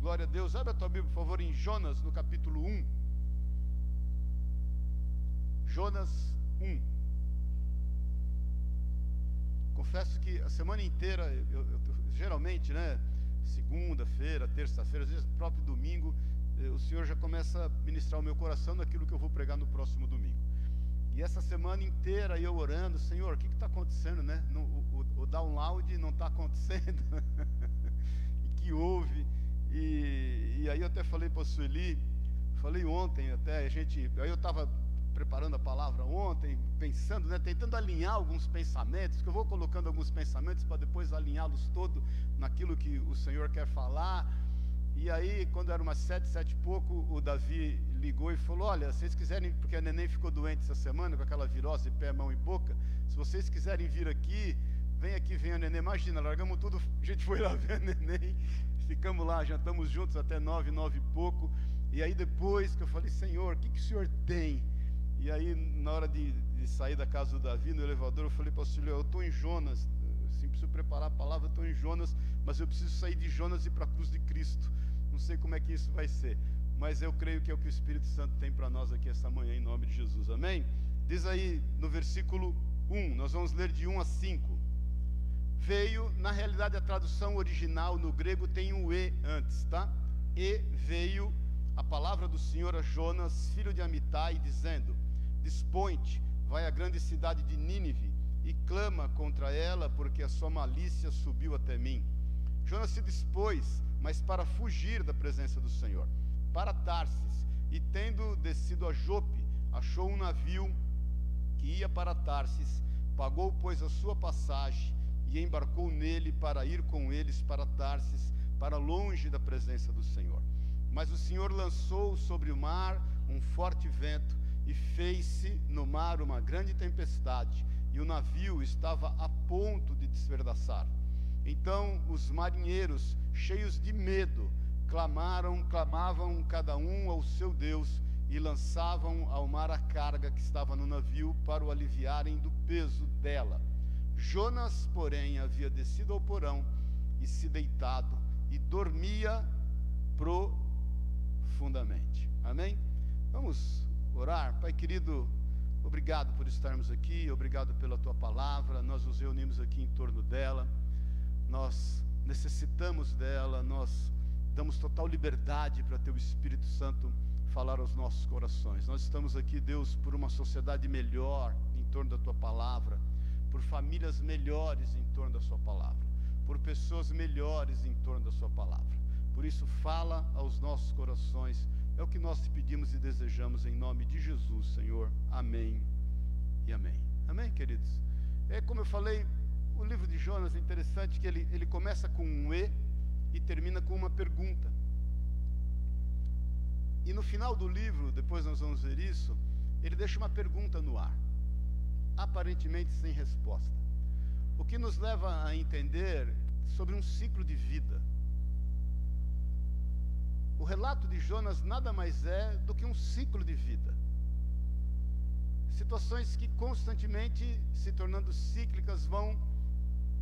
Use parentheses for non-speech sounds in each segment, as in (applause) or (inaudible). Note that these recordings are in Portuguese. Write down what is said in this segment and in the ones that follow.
Glória a Deus. Abre a tua Bíblia, por favor, em Jonas, no capítulo 1. Jonas 1. Confesso que a semana inteira, eu, eu, geralmente, né? Segunda-feira, terça-feira, às vezes próprio domingo, eh, o Senhor já começa a ministrar o meu coração naquilo que eu vou pregar no próximo domingo. E essa semana inteira eu orando, Senhor, o que está acontecendo, né? No, o, o download não está acontecendo. (laughs) e que houve. E, e aí eu até falei para a Sueli, falei ontem até, a gente, aí eu estava preparando a palavra ontem, pensando, né, tentando alinhar alguns pensamentos, que eu vou colocando alguns pensamentos para depois alinhá-los todo naquilo que o Senhor quer falar. E aí, quando era umas sete, sete e pouco, o Davi ligou e falou: Olha, se vocês quiserem, porque a neném ficou doente essa semana com aquela virose pé, mão e boca, se vocês quiserem vir aqui, vem aqui, vem a neném. Imagina, largamos tudo, a gente foi lá (laughs) ver a neném, ficamos lá, jantamos juntos até nove, nove e pouco. E aí depois que eu falei, Senhor, o que, que o Senhor tem? E aí, na hora de, de sair da casa do Davi, no elevador, eu falei para o eu estou em Jonas, sim, preciso preparar a palavra, estou em Jonas, mas eu preciso sair de Jonas e ir para a cruz de Cristo. Não sei como é que isso vai ser, mas eu creio que é o que o Espírito Santo tem para nós aqui esta manhã, em nome de Jesus. Amém? Diz aí no versículo 1, nós vamos ler de 1 a 5. Veio, na realidade a tradução original no grego tem um E antes, tá? E veio a palavra do Senhor a Jonas, filho de Amitai, dizendo: Dispõe-te, vai à grande cidade de Nínive e clama contra ela, porque a sua malícia subiu até mim. Jonas se dispôs, mas para fugir da presença do Senhor, para Tarsis, e tendo descido a Jope, achou um navio que ia para Tarsis, pagou, pois, a sua passagem e embarcou nele para ir com eles para Tarsis, para longe da presença do Senhor. Mas o Senhor lançou sobre o mar um forte vento e fez-se no mar uma grande tempestade, e o navio estava a ponto de despedaçar. Então os marinheiros, cheios de medo, clamaram, clamavam cada um ao seu Deus e lançavam ao mar a carga que estava no navio para o aliviarem do peso dela. Jonas, porém, havia descido ao porão e se deitado e dormia profundamente. Amém? Vamos orar. Pai querido, obrigado por estarmos aqui, obrigado pela tua palavra. Nós nos reunimos aqui em torno dela, nós necessitamos dela, nós damos total liberdade para teu Espírito Santo falar aos nossos corações. Nós estamos aqui, Deus, por uma sociedade melhor em torno da tua palavra, por famílias melhores em torno da sua palavra, por pessoas melhores em torno da sua palavra. Por isso, fala aos nossos corações é o que nós te pedimos e desejamos em nome de Jesus, Senhor. Amém e amém. Amém, queridos? É como eu falei, o livro de Jonas é interessante que ele, ele começa com um E e termina com uma pergunta. E no final do livro, depois nós vamos ver isso, ele deixa uma pergunta no ar, aparentemente sem resposta. O que nos leva a entender sobre um ciclo de vida o relato de Jonas nada mais é do que um ciclo de vida. Situações que constantemente se tornando cíclicas vão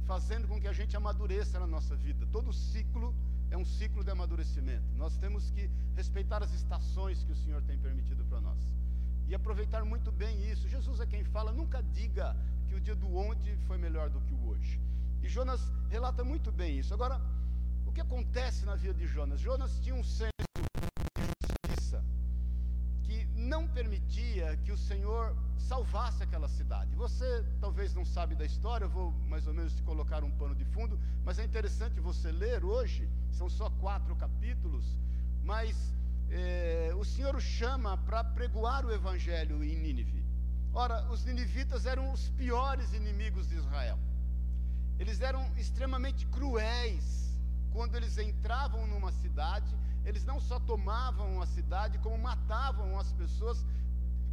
fazendo com que a gente amadureça na nossa vida. Todo ciclo é um ciclo de amadurecimento. Nós temos que respeitar as estações que o Senhor tem permitido para nós. E aproveitar muito bem isso. Jesus é quem fala, nunca diga que o dia do ontem foi melhor do que o hoje. E Jonas relata muito bem isso. Agora, o que acontece na vida de Jonas? Jonas tinha um senso de justiça que não permitia que o Senhor salvasse aquela cidade. Você talvez não sabe da história, eu vou mais ou menos te colocar um pano de fundo, mas é interessante você ler hoje, são só quatro capítulos, mas é, o Senhor o chama para pregoar o evangelho em Nínive. Ora, os ninivitas eram os piores inimigos de Israel. Eles eram extremamente cruéis, quando eles entravam numa cidade, eles não só tomavam a cidade, como matavam as pessoas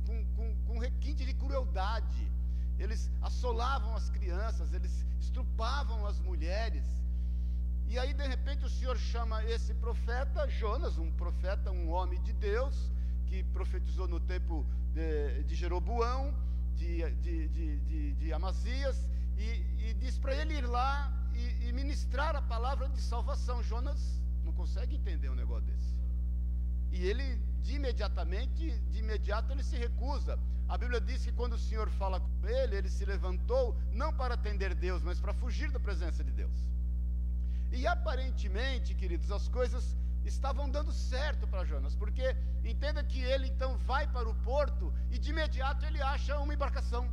com, com, com requinte de crueldade. Eles assolavam as crianças, eles estrupavam as mulheres. E aí, de repente, o Senhor chama esse profeta, Jonas, um profeta, um homem de Deus, que profetizou no tempo de, de Jeroboão, de, de, de, de Amazias, e, e diz para ele ir lá e, e ministrar a palavra de salvação. Jonas não consegue entender o negócio. E ele, de imediatamente, de imediato, ele se recusa. A Bíblia diz que quando o Senhor fala com ele, ele se levantou não para atender Deus, mas para fugir da presença de Deus. E aparentemente, queridos, as coisas estavam dando certo para Jonas, porque entenda que ele então vai para o porto e de imediato ele acha uma embarcação.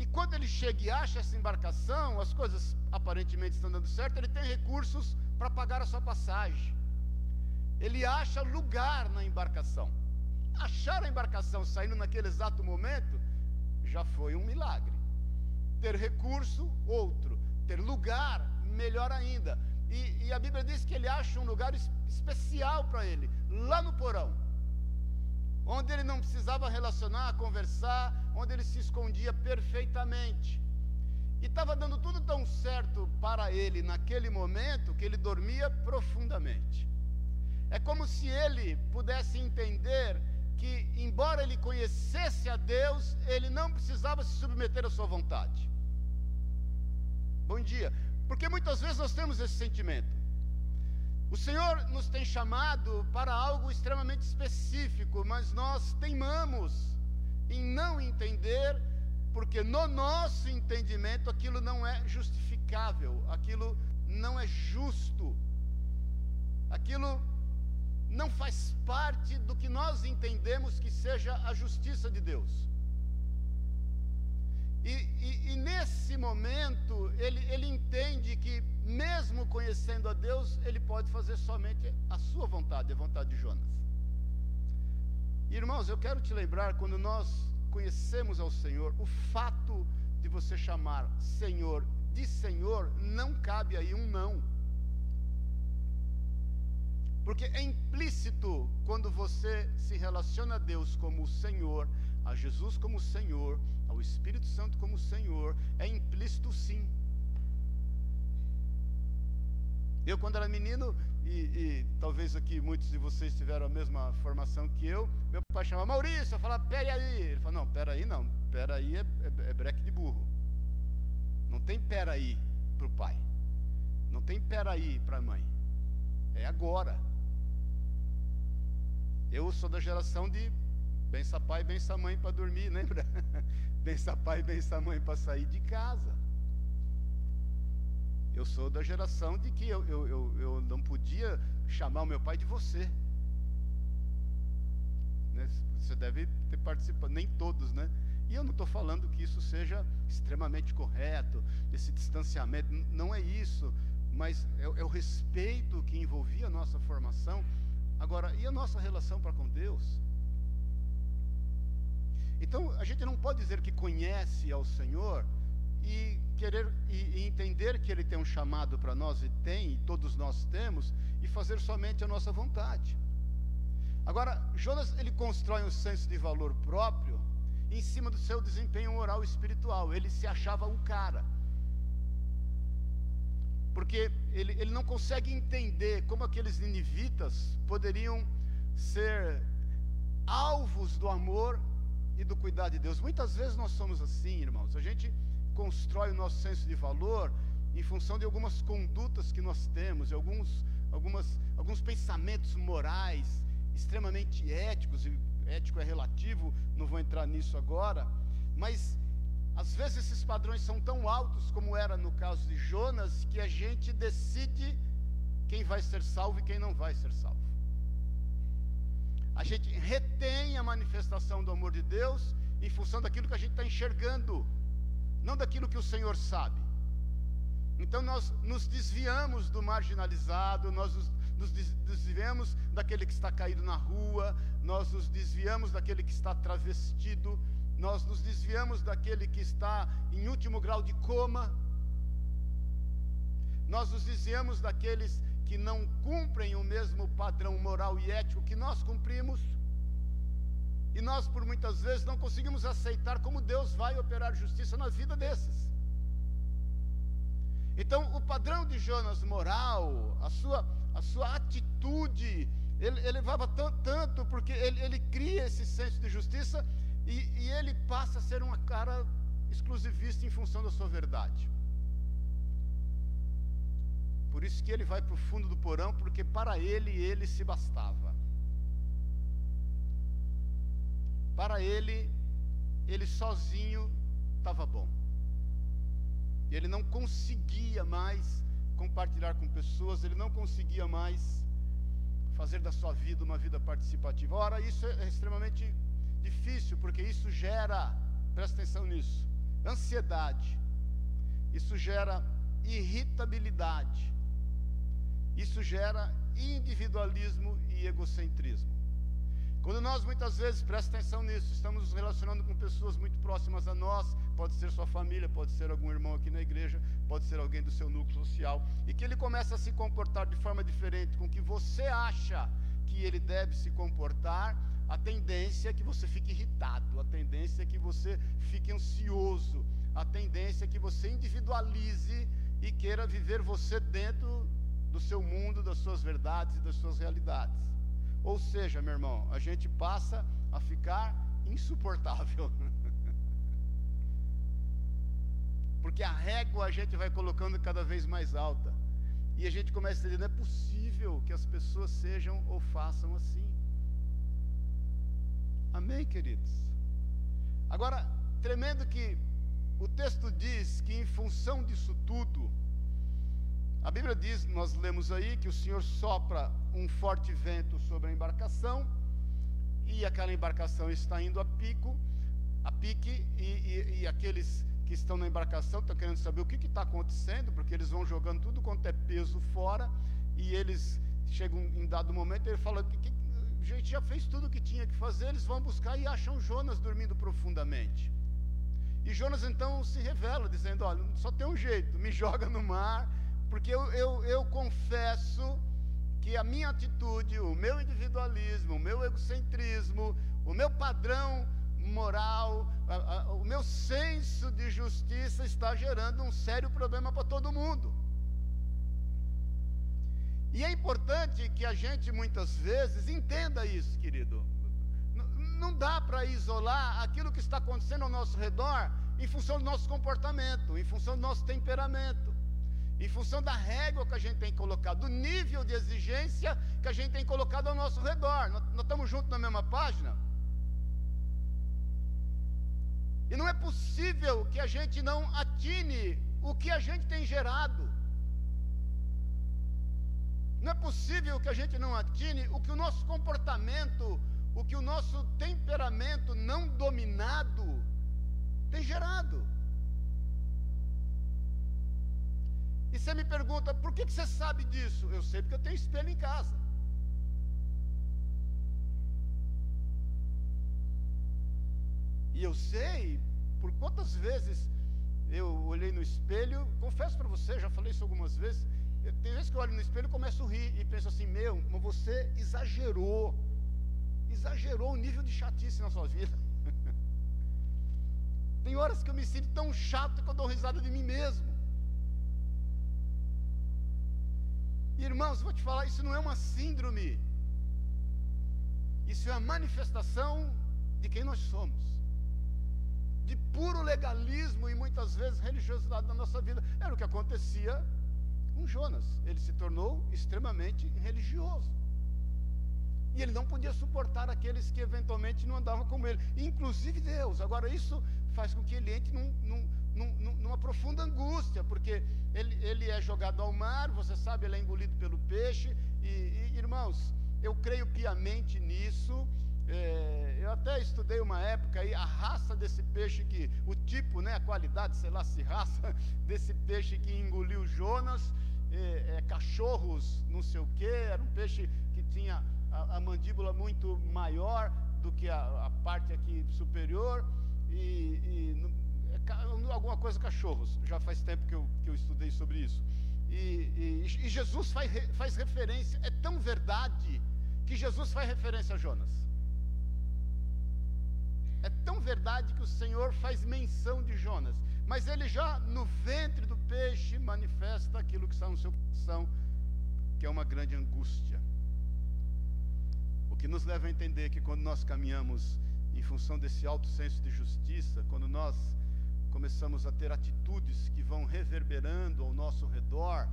E quando ele chega e acha essa embarcação, as coisas aparentemente estão dando certo, ele tem recursos para pagar a sua passagem. Ele acha lugar na embarcação. Achar a embarcação saindo naquele exato momento já foi um milagre. Ter recurso, outro. Ter lugar, melhor ainda. E, e a Bíblia diz que ele acha um lugar especial para ele, lá no porão, onde ele não precisava relacionar, conversar, onde ele se escondia perfeitamente. E estava dando tudo tão certo para ele naquele momento que ele dormia profundamente. É como se ele pudesse entender que, embora ele conhecesse a Deus, ele não precisava se submeter à sua vontade. Bom dia. Porque muitas vezes nós temos esse sentimento. O Senhor nos tem chamado para algo extremamente específico, mas nós teimamos em não entender, porque no nosso entendimento aquilo não é justificável, aquilo não é justo, aquilo não faz parte do que nós entendemos que seja a justiça de Deus. E, e, e, nesse momento, ele, ele entende que, mesmo conhecendo a Deus, ele pode fazer somente a sua vontade, a vontade de Jonas. Irmãos, eu quero te lembrar, quando nós conhecemos ao Senhor, o fato de você chamar Senhor de Senhor, não cabe aí um não. Porque é implícito quando você se relaciona a Deus como o Senhor, a Jesus como Senhor, ao Espírito Santo como Senhor, é implícito sim. Eu, quando era menino, e, e, talvez aqui muitos de vocês tiveram a mesma formação que eu, meu pai chamava Maurício, eu falava, pera aí. Ele falou, não, pera aí não, pera aí é, é, é breque de burro. Não tem pera aí para o pai. Não tem pera aí para a mãe. É agora. Eu sou da geração de bença pai, bença mãe para dormir, (laughs) lembra? Bença pai, bença mãe para sair de casa. Eu sou da geração de que eu, eu, eu, eu não podia chamar o meu pai de você. Né? Você deve ter participado, nem todos, né? E eu não estou falando que isso seja extremamente correto, esse distanciamento, não é isso, mas é, é o respeito que envolvia a nossa formação Agora, e a nossa relação para com Deus? Então, a gente não pode dizer que conhece ao Senhor e querer e, e entender que Ele tem um chamado para nós, e tem, e todos nós temos, e fazer somente a nossa vontade. Agora, Jonas, ele constrói um senso de valor próprio em cima do seu desempenho moral e espiritual. Ele se achava o cara porque ele, ele não consegue entender como aqueles ninivitas poderiam ser alvos do amor e do cuidado de Deus. Muitas vezes nós somos assim, irmãos. A gente constrói o nosso senso de valor em função de algumas condutas que nós temos, alguns, algumas, alguns pensamentos morais extremamente éticos, e ético é relativo, não vou entrar nisso agora, mas às vezes esses padrões são tão altos como era no caso de Jonas, que a gente decide quem vai ser salvo e quem não vai ser salvo. A gente retém a manifestação do amor de Deus em função daquilo que a gente está enxergando, não daquilo que o Senhor sabe. Então nós nos desviamos do marginalizado, nós nos, nos desviamos daquele que está caído na rua, nós nos desviamos daquele que está travestido, nós nos desviamos daquele que está em último grau de coma, nós nos desviamos daqueles que não cumprem o mesmo padrão moral e ético que nós cumprimos, e nós, por muitas vezes, não conseguimos aceitar como Deus vai operar justiça na vida desses. Então, o padrão de Jonas moral, a sua, a sua atitude, ele, elevava tanto, porque ele, ele cria esse senso de justiça e, e ele passa a ser uma cara exclusivista em função da sua verdade. Por isso que ele vai para o fundo do porão, porque para ele ele se bastava. Para ele, ele sozinho estava bom. Ele não conseguia mais compartilhar com pessoas, ele não conseguia mais fazer da sua vida uma vida participativa. Ora, isso é extremamente difícil, porque isso gera, presta atenção nisso, ansiedade, isso gera irritabilidade, isso gera individualismo e egocentrismo. Quando nós muitas vezes, presta atenção nisso, estamos nos relacionando com pessoas muito próximas a nós, pode ser sua família, pode ser algum irmão aqui na igreja, pode ser alguém do seu núcleo social, e que ele começa a se comportar de forma diferente com que você acha que ele deve se comportar, a tendência é que você fique irritado, a tendência é que você fique ansioso, a tendência é que você individualize e queira viver você dentro do seu mundo, das suas verdades e das suas realidades. Ou seja, meu irmão, a gente passa a ficar insuportável. (laughs) Porque a régua a gente vai colocando cada vez mais alta. E a gente começa a entender, não é possível que as pessoas sejam ou façam assim. Amém, queridos? Agora, tremendo que o texto diz que em função disso tudo, a Bíblia diz, nós lemos aí, que o Senhor sopra um forte vento sobre a embarcação, e aquela embarcação está indo a pico, a pique, e, e, e aqueles que estão na embarcação estão querendo saber o que está acontecendo, porque eles vão jogando tudo quanto é peso fora, e eles chegam em dado momento, ele fala que, que a gente já fez tudo o que tinha que fazer, eles vão buscar e acham Jonas dormindo profundamente. E Jonas então se revela, dizendo: Olha, só tem um jeito, me (laughs) joga no mar, porque eu, eu, eu confesso que a minha atitude, o meu individualismo, o meu egocentrismo, o meu padrão moral, a, a, o meu senso de justiça está gerando um sério problema para todo mundo. E é importante que a gente muitas vezes entenda isso, querido. não dá para isolar aquilo que está acontecendo ao nosso redor em função do nosso comportamento, em função do nosso temperamento, em função da régua que a gente tem colocado, do nível de exigência que a gente tem colocado ao nosso redor. Nós, estamos juntos na mesma página? E não é possível que a gente não atine o que a gente tem gerado. Não é possível que a gente não atine o que o nosso comportamento, o que o nosso temperamento não dominado tem gerado. E você me pergunta, por que, você sabe disso? Eu sei porque eu tenho espelho em casa. E eu sei por quantas vezes eu olhei no espelho, confesso para você, já falei isso algumas vezes, eu, tem vezes que eu olho no espelho e começo a rir e penso assim, meu, você exagerou. Exagerou o nível de chatice na sua vida. (laughs) tem horas que eu me sinto tão chato que eu dou risada de mim mesmo. Irmãos, vou te falar, isso não é uma síndrome. Isso é a manifestação de quem nós somos. De puro legalismo e muitas vezes religiosidade na nossa vida. Era o que acontecia com Jonas. Ele se tornou extremamente religioso. E ele não podia suportar aqueles que eventualmente não andavam como ele, inclusive Deus. Agora, isso faz com que ele entre num, num, num, numa profunda angústia, porque ele, ele é jogado ao mar, você sabe, ele é engolido pelo peixe. E, e irmãos, eu creio piamente nisso. É, eu até estudei uma época aí a raça desse peixe que, o tipo, né, a qualidade, sei lá se raça, (laughs) desse peixe que engoliu Jonas é, é, cachorros, não sei o que, era um peixe que tinha a, a mandíbula muito maior do que a, a parte aqui superior, e, e alguma coisa cachorros, já faz tempo que eu, que eu estudei sobre isso. E, e, e Jesus faz, faz referência, é tão verdade, que Jesus faz referência a Jonas. É tão verdade que o Senhor faz menção de Jonas. Mas ele já no ventre do peixe manifesta aquilo que está no seu coração, que é uma grande angústia. O que nos leva a entender que quando nós caminhamos em função desse alto senso de justiça, quando nós começamos a ter atitudes que vão reverberando ao nosso redor,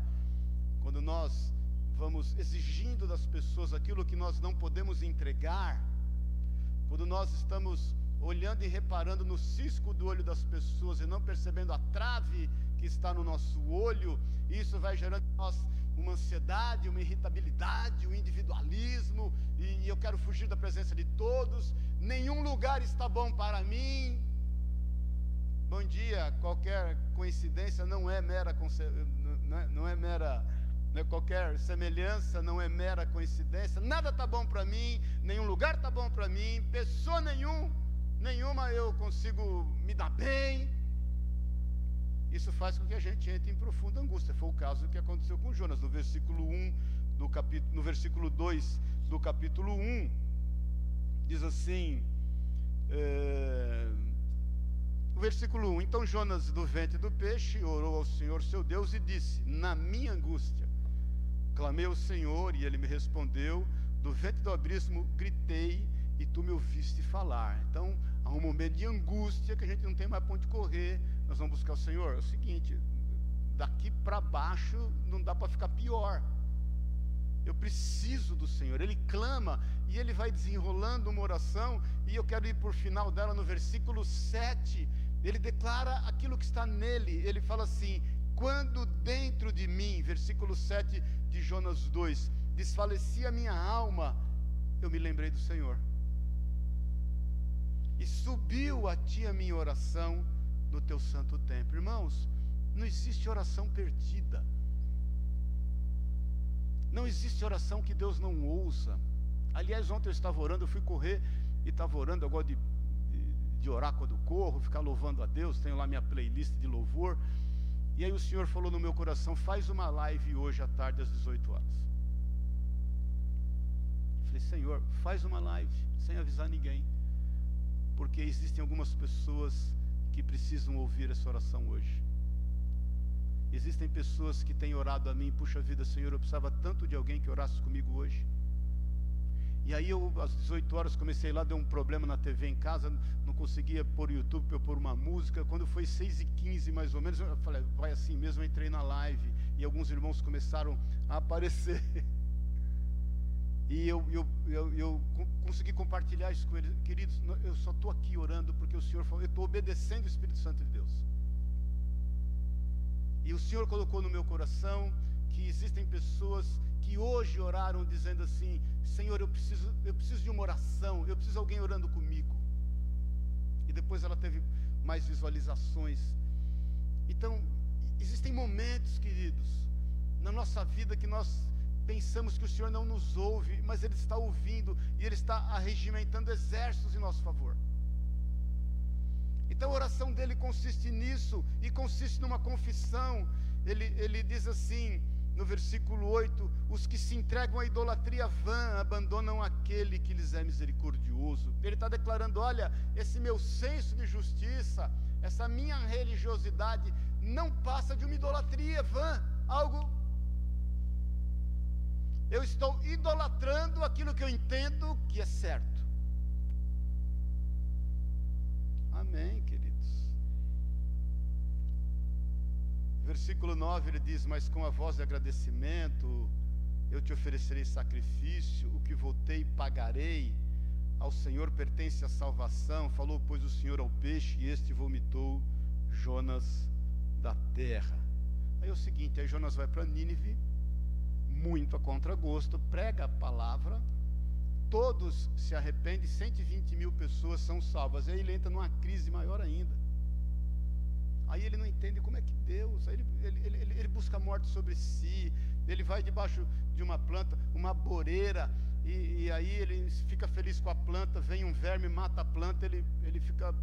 quando nós vamos exigindo das pessoas aquilo que nós não podemos entregar, quando nós estamos olhando e reparando no cisco do olho das pessoas e não percebendo a trave que está no nosso olho, isso vai gerando em nós uma ansiedade, uma irritabilidade, um individualismo, e eu quero fugir da presença de todos. Nenhum lugar está bom para mim. Bom dia, qualquer coincidência não é mera não é, não é mera né, qualquer semelhança não é mera coincidência. Nada está bom para mim, nenhum lugar está bom para mim, pessoa nenhum, nenhuma eu consigo me dar bem. Isso faz com que a gente entre em profunda angústia. Foi o caso que aconteceu com Jonas, no versículo 1 do capítulo, no versículo 2 do capítulo 1, diz assim, é, o versículo 1: Então Jonas, do ventre do peixe, orou ao Senhor seu Deus e disse: Na minha angústia, clamei ao Senhor e ele me respondeu. Do ventre do abismo gritei e tu me ouviste falar. Então, há um momento de angústia que a gente não tem mais ponto de correr. Nós vamos buscar o Senhor. É o seguinte: daqui para baixo não dá para ficar pior. Eu preciso do Senhor. Ele clama e ele vai desenrolando uma oração. E eu quero ir por final dela no versículo 7. Ele declara aquilo que está nele. Ele fala assim: Quando dentro de mim, versículo 7 de Jonas 2, desfalecia minha alma, eu me lembrei do Senhor. E subiu a ti a minha oração do teu santo templo. Irmãos, não existe oração perdida. Não existe oração que Deus não ouça. Aliás, ontem eu estava orando, eu fui correr e estava orando, gosto de, de, orar quando corro, ficar louvando a Deus, tenho lá minha playlist de louvor. E aí o Senhor falou no meu coração, faz uma live hoje à tarde às 18 horas. Eu falei, Senhor, faz uma live, sem avisar ninguém porque existem algumas pessoas que precisam ouvir essa oração hoje. Existem pessoas que têm orado a mim, puxa vida, Senhor, eu precisava tanto de alguém que orasse comigo hoje. E aí eu, às 18 horas, comecei lá, deu um problema na TV em casa, não conseguia pôr o YouTube para eu pôr uma música. Quando foi 6 e 15 mais ou menos, eu falei, vai assim mesmo, eu entrei na live. E alguns irmãos começaram a aparecer. (laughs) E eu, eu, eu, eu consegui compartilhar isso com eles. Queridos, eu só estou aqui orando porque o Senhor falou, eu estou obedecendo o Espírito Santo de Deus. E o Senhor colocou no meu coração que existem pessoas que hoje oraram dizendo assim: Senhor, eu preciso, eu preciso de uma oração, eu preciso de alguém orando comigo. E depois ela teve mais visualizações. Então, existem momentos, queridos, na nossa vida que nós pensamos que o Senhor não nos ouve, mas Ele está ouvindo e Ele está arregimentando exércitos em nosso favor. Então a oração dele consiste nisso e consiste numa confissão. Ele, ele diz assim, no versículo 8: Os que se entregam à idolatria vã abandonam aquele que lhes é misericordioso. Ele está declarando: Olha, esse meu senso de justiça, essa minha religiosidade, não passa de uma idolatria vã, algo eu estou idolatrando aquilo que eu entendo que é certo. Amém, queridos. Versículo 9 ele diz: Mas com a voz de agradecimento eu te oferecerei sacrifício, o que votei pagarei. Ao Senhor pertence a salvação. Falou, pois, o Senhor ao peixe, e este vomitou Jonas da terra. Aí é o seguinte: aí Jonas vai para Nínive muito a contragosto, prega a palavra, todos se arrependem, 120 mil pessoas são salvas. Aí ele entra numa crise maior ainda. Aí ele não entende como é que Deus, aí ele, ele, ele, ele busca a morte sobre si, ele vai debaixo de uma planta, uma boreira, e, e, aí ele fica feliz com a planta, vem um verme, mata a planta, ele, ele fica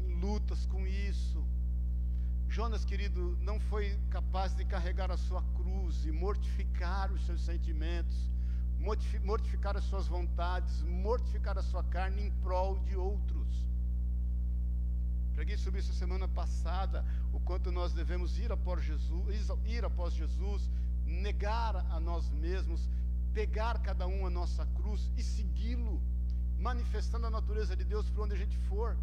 em lutas com isso. Jonas, querido, não foi capaz de carregar a sua cruz e mortificar os seus sentimentos, mortificar as suas vontades, mortificar a sua carne em prol de outros. Preguei sobre isso semana passada, o quanto nós devemos ir após Jesus, ir após Jesus, negar a nós mesmos, pegar cada um a nossa cruz e segui-lo, manifestando a natureza de Deus por onde a gente for.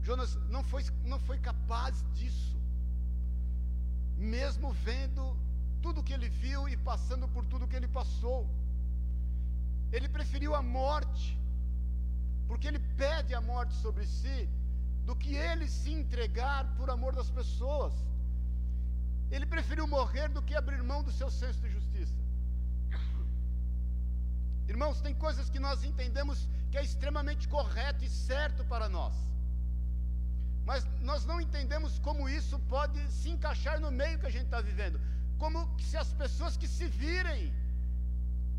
Jonas não foi, não foi capaz disso, mesmo vendo tudo que ele viu e passando por tudo que ele passou. Ele preferiu a morte, porque ele pede a morte sobre si, do que ele se entregar por amor das pessoas. Ele preferiu morrer do que abrir mão do seu senso de justiça. Irmãos, tem coisas que nós entendemos que é extremamente correto e certo para nós. Mas nós não entendemos como isso pode se encaixar no meio que a gente está vivendo. Como se as pessoas que se virem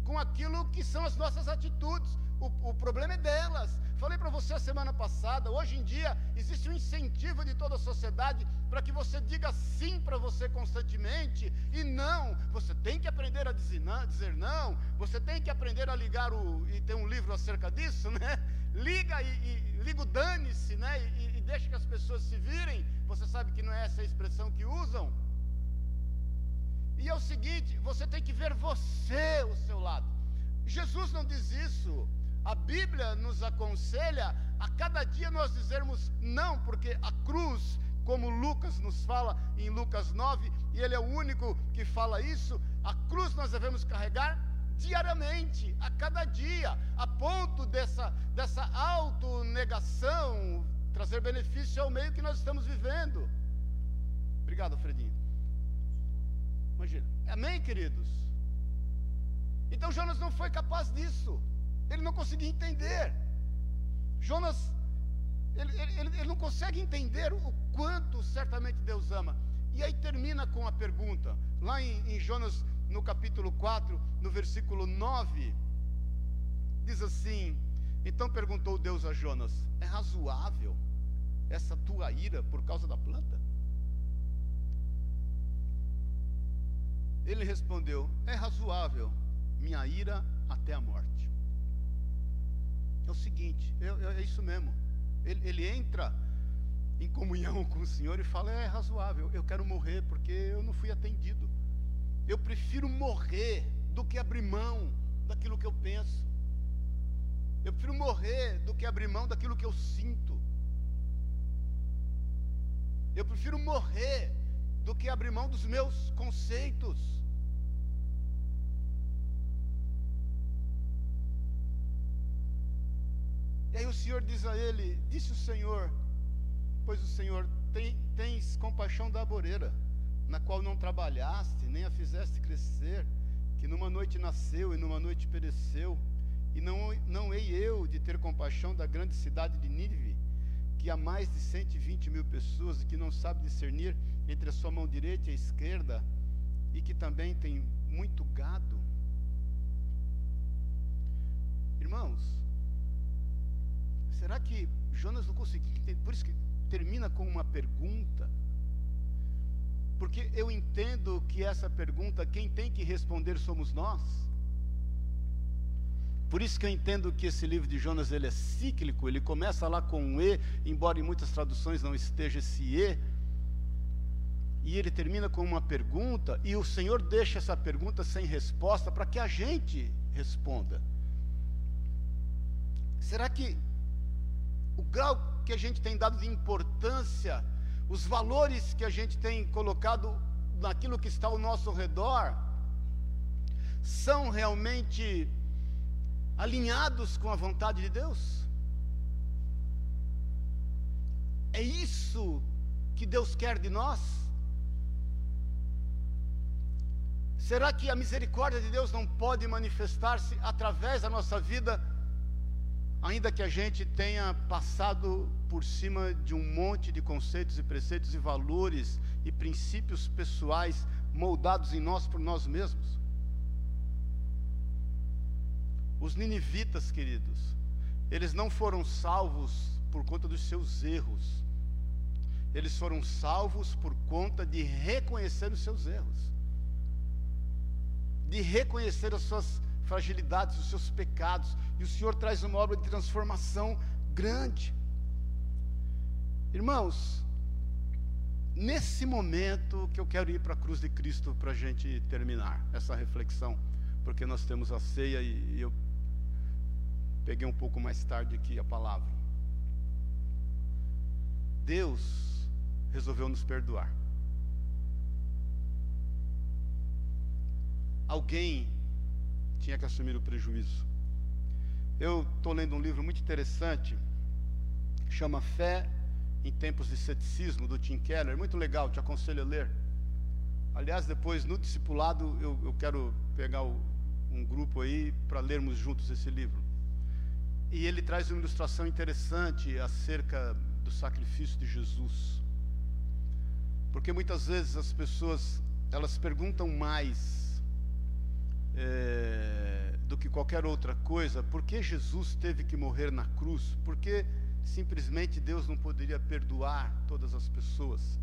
com aquilo que são as nossas atitudes. O, o problema é delas. Falei para você a semana passada, hoje em dia existe um incentivo de toda a sociedade para que você diga sim para você constantemente e não. Você tem que aprender a dizer não, dizer não, você tem que aprender a ligar o. E tem um livro acerca disso, (laughs) né? Liga e, e liga o dane-se, né? E, e deixa que as pessoas se virem. Você sabe que não é essa a expressão que usam. E é o seguinte: você tem que ver você, o seu lado. Jesus não diz isso. A Bíblia nos aconselha a cada dia nós dizermos não, porque a cruz, como Lucas nos fala em Lucas 9, e ele é o único que fala isso, a cruz nós devemos carregar diariamente, a cada dia, a ponto dessa, dessa autonegação trazer benefício ao meio que nós estamos vivendo. Obrigado, Fredinho. Imagina. Amém, queridos? Então Jonas não foi capaz disso. Ele não conseguia entender. Jonas, ele, ele, ele não consegue entender o quanto certamente Deus ama. E aí termina com a pergunta, lá em, em Jonas, no capítulo 4, no versículo 9, diz assim: Então perguntou Deus a Jonas: É razoável essa tua ira por causa da planta? Ele respondeu: É razoável minha ira até a morte. É o seguinte, é, é, é isso mesmo. Ele, ele, entra em comunhão (laughs) com o Senhor e fala: é razoável, eu quero morrer porque eu não fui atendido. Eu prefiro morrer do que abrir mão daquilo que eu penso. Eu prefiro morrer do que abrir mão daquilo que eu sinto. Eu prefiro morrer do que abrir mão dos meus conceitos. E aí o Senhor diz a ele: Disse o Senhor, pois o Senhor tem, tens compaixão da aboreira, na qual não trabalhaste, nem a fizeste crescer, que numa noite nasceu e numa noite pereceu. E não, não hei eu de ter compaixão da grande cidade de Nínive, que há mais de 120 mil pessoas e que não sabe discernir entre a sua mão direita e a esquerda, e que também tem muito gado. Irmãos, Será que Jonas não conseguiu? Por isso que termina com uma pergunta. Porque eu entendo que essa pergunta, quem tem que responder somos nós. Por isso que eu entendo que esse livro de Jonas ele é cíclico, ele começa lá com um E, embora em muitas traduções não esteja esse E, e ele termina com uma pergunta, e o Senhor deixa essa pergunta sem resposta para que a gente responda. Será que o grau que a gente tem dado de importância, os valores que a gente tem colocado naquilo que está ao nosso redor, são realmente alinhados com a vontade de Deus? É isso que Deus quer de nós? Será que a misericórdia de Deus não pode manifestar-se através da nossa vida? Ainda que a gente tenha passado por cima de um monte de conceitos e preceitos e valores e princípios pessoais moldados em nós por nós mesmos. Os ninivitas, queridos, eles não foram salvos por conta dos seus erros, eles foram salvos por conta de reconhecer os seus erros, de reconhecer as suas fragilidades, os seus pecados, e o Senhor traz uma obra de transformação grande. Irmãos, nesse momento que eu quero ir para a cruz de Cristo para a gente terminar essa reflexão, porque nós temos a ceia e, e eu peguei um pouco mais tarde aqui a palavra. Deus resolveu nos perdoar. alguém tinha que assumir o prejuízo. Eu estou lendo um livro muito interessante, chama Fé em Tempos de Ceticismo, do Tim Keller, muito legal, te aconselho a ler. Aliás, depois no discipulado eu, eu quero pegar o, um grupo aí para lermos juntos esse livro. E ele traz uma ilustração interessante acerca do sacrifício de Jesus. Porque muitas vezes as pessoas elas perguntam mais é, do que qualquer outra coisa, por que Jesus teve que morrer na cruz? Por que simplesmente Deus não poderia perdoar todas as pessoas?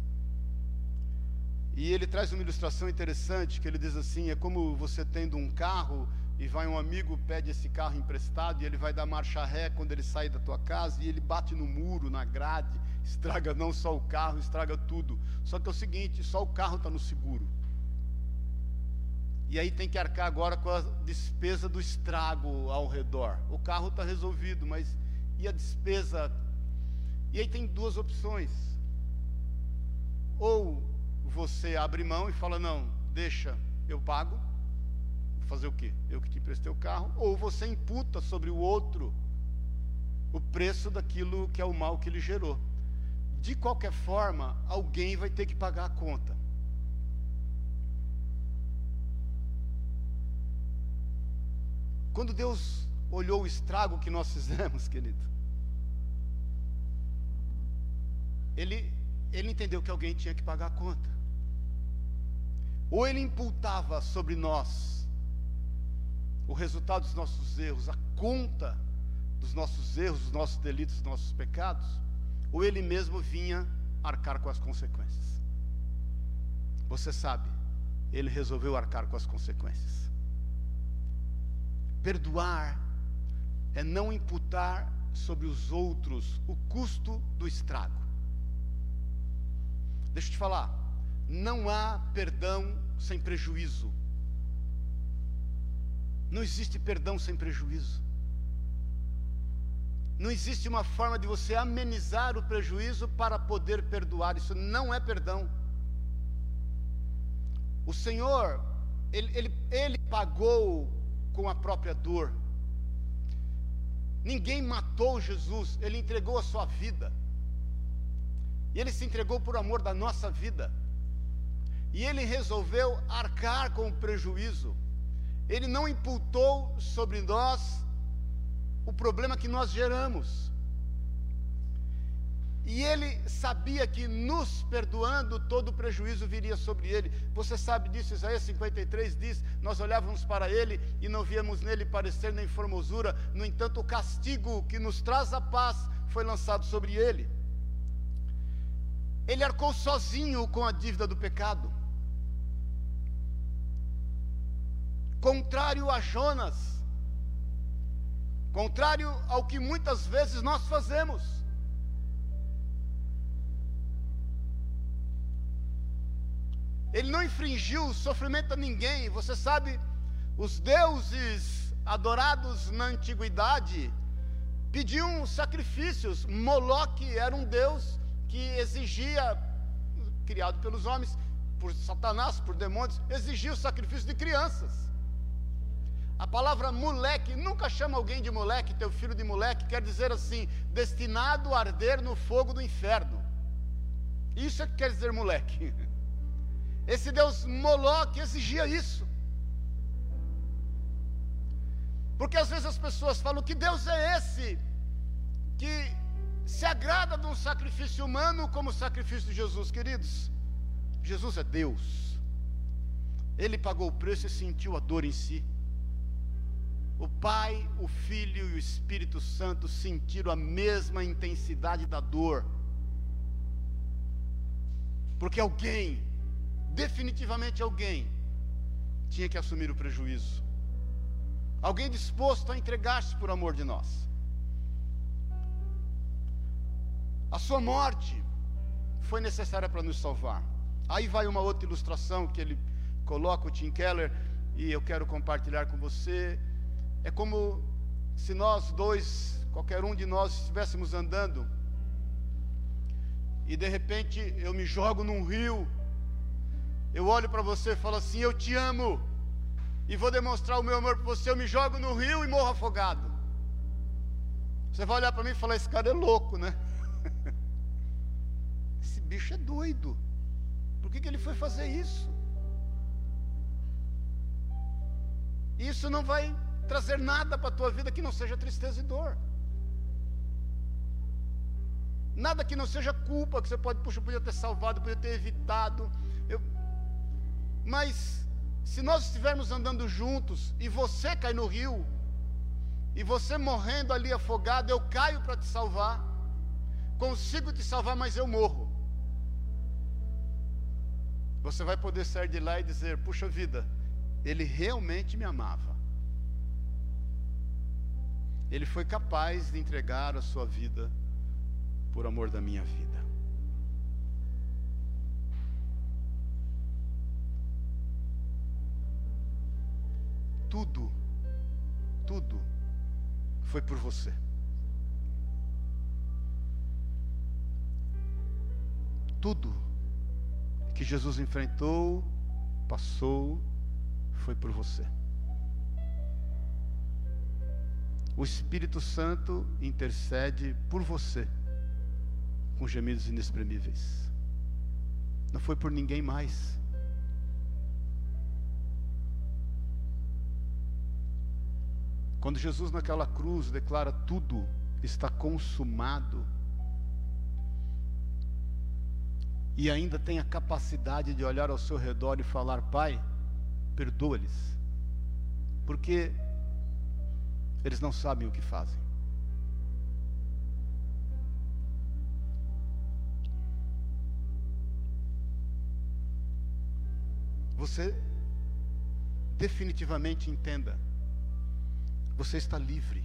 E ele traz uma ilustração interessante que ele diz assim: é como você tendo um carro e vai um amigo pede esse carro emprestado e ele vai dar marcha ré quando ele sai da tua casa e ele bate no muro, na grade, estraga não só o carro, estraga tudo. Só que é o seguinte, só o carro está no seguro. E aí tem que arcar agora com a despesa do estrago ao redor. O carro está resolvido, mas e a despesa? E aí tem duas opções. Ou você abre mão e fala: não, deixa, eu pago. Fazer o quê? Eu que te emprestei o carro. Ou você imputa sobre o outro o preço daquilo que é o mal que ele gerou. De qualquer forma, alguém vai ter que pagar a conta. Quando Deus olhou o estrago que nós fizemos, querido, ele, ele entendeu que alguém tinha que pagar a conta. Ou ele imputava sobre nós o resultado dos nossos erros, a conta dos nossos erros, dos nossos delitos, dos nossos pecados, ou ele mesmo vinha arcar com as consequências. Você sabe, ele resolveu arcar com as consequências. Perdoar é não imputar sobre os outros o custo do estrago. Deixa eu te falar, não há perdão sem prejuízo. Não existe perdão sem prejuízo. Não existe uma forma de você amenizar o prejuízo para poder perdoar. Isso não é perdão. O Senhor, Ele, ele, ele pagou com a própria dor. Ninguém matou Jesus, Ele entregou a sua vida. E Ele se entregou por amor da nossa vida. E Ele resolveu arcar com o prejuízo. Ele não imputou sobre nós o problema que nós geramos. E ele sabia que nos perdoando, todo o prejuízo viria sobre ele. Você sabe disso, Isaías 53 diz: Nós olhávamos para ele e não víamos nele parecer nem formosura, no entanto, o castigo que nos traz a paz foi lançado sobre ele. Ele arcou sozinho com a dívida do pecado. Contrário a Jonas, contrário ao que muitas vezes nós fazemos. Ele não infringiu sofrimento a ninguém. Você sabe, os deuses adorados na antiguidade pediam sacrifícios. Moloque era um deus que exigia, criado pelos homens, por Satanás, por demônios, exigia o sacrifício de crianças. A palavra moleque, nunca chama alguém de moleque, teu filho de moleque, quer dizer assim, destinado a arder no fogo do inferno. Isso é que quer dizer moleque. (laughs) Esse Deus Moloque exigia isso. Porque às vezes as pessoas falam que Deus é esse que se agrada de um sacrifício humano como o sacrifício de Jesus, queridos. Jesus é Deus. Ele pagou o preço e sentiu a dor em si. O Pai, o Filho e o Espírito Santo sentiram a mesma intensidade da dor. Porque alguém definitivamente alguém tinha que assumir o prejuízo. Alguém disposto a entregar-se por amor de nós. A sua morte foi necessária para nos salvar. Aí vai uma outra ilustração que ele coloca, o Tim Keller, e eu quero compartilhar com você. É como se nós dois, qualquer um de nós, estivéssemos andando e de repente eu me jogo num rio eu olho para você e falo assim: Eu te amo. e vou demonstrar o meu amor por você, eu me jogo no rio e morro afogado. Você vai olhar para mim e falar: esse cara é louco, né? (laughs) Esse bicho é doido. Por que, que ele foi fazer isso? Isso não vai trazer nada para a tua vida que não seja tristeza e dor. Nada que não seja culpa, que você pode, puxa, podia ter salvado, podia ter evitado. Mas, se nós estivermos andando juntos e você cai no rio, e você morrendo ali afogado, eu caio para te salvar, consigo te salvar, mas eu morro. Você vai poder sair de lá e dizer: puxa vida, ele realmente me amava. Ele foi capaz de entregar a sua vida por amor da minha vida. Tudo, tudo foi por você. Tudo que Jesus enfrentou, passou, foi por você. O Espírito Santo intercede por você com gemidos inexprimíveis. Não foi por ninguém mais. Quando Jesus naquela cruz declara tudo está consumado, e ainda tem a capacidade de olhar ao seu redor e falar: Pai, perdoa-lhes, porque eles não sabem o que fazem. Você definitivamente entenda você está livre.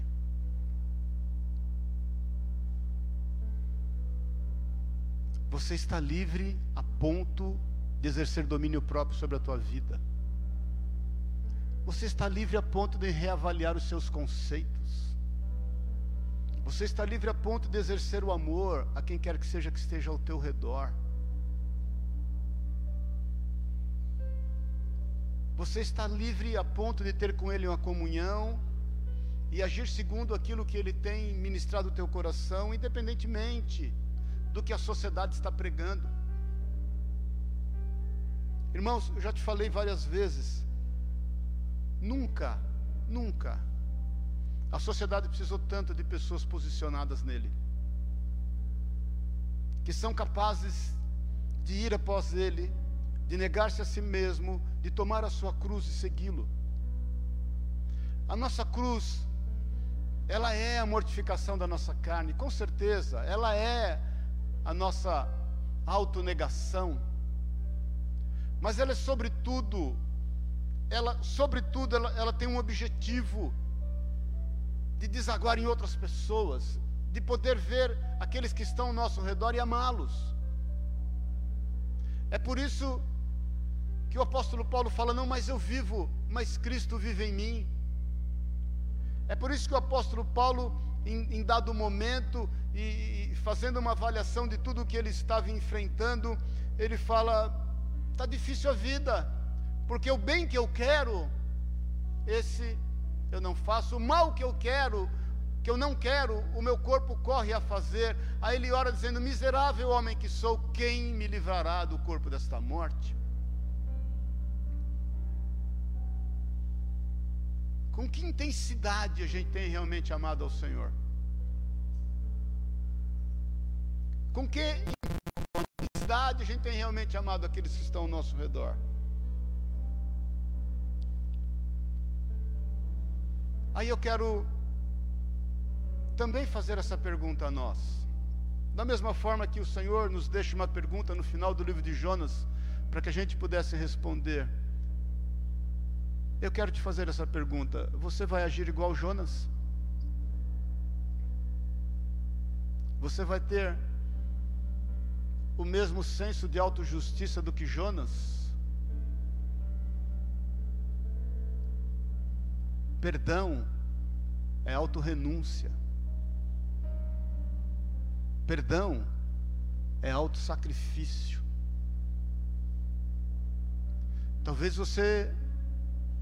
Você está livre a ponto de exercer domínio próprio sobre a tua vida. Você está livre a ponto de reavaliar os seus conceitos. Você está livre a ponto de exercer o amor a quem quer que seja que esteja ao teu redor. Você está livre a ponto de ter com Ele uma comunhão e agir segundo aquilo que Ele tem ministrado o teu coração, independentemente do que a sociedade está pregando. Irmãos, eu já te falei várias vezes, nunca, nunca, a sociedade precisou tanto de pessoas posicionadas nele, que são capazes de ir após Ele, de negar-se a si mesmo, de tomar a sua cruz e segui-lo. A nossa cruz ela é a mortificação da nossa carne, com certeza, ela é a nossa autonegação, mas ela é sobretudo, ela, sobretudo, ela, ela tem um objetivo de desaguar em outras pessoas, de poder ver aqueles que estão ao nosso redor e amá-los. É por isso que o apóstolo Paulo fala: Não, mas eu vivo, mas Cristo vive em mim. É por isso que o apóstolo Paulo, em, em dado momento, e, e fazendo uma avaliação de tudo o que ele estava enfrentando, ele fala: está difícil a vida, porque o bem que eu quero, esse eu não faço, o mal que eu quero, que eu não quero, o meu corpo corre a fazer. Aí ele ora dizendo: Miserável homem que sou, quem me livrará do corpo desta morte? Com que intensidade a gente tem realmente amado ao Senhor? Com que intensidade a gente tem realmente amado aqueles que estão ao nosso redor? Aí eu quero também fazer essa pergunta a nós. Da mesma forma que o Senhor nos deixa uma pergunta no final do livro de Jonas, para que a gente pudesse responder. Eu quero te fazer essa pergunta: você vai agir igual Jonas? Você vai ter o mesmo senso de autojustiça do que Jonas? Perdão é autorrenúncia. Perdão é autossacrifício. Talvez você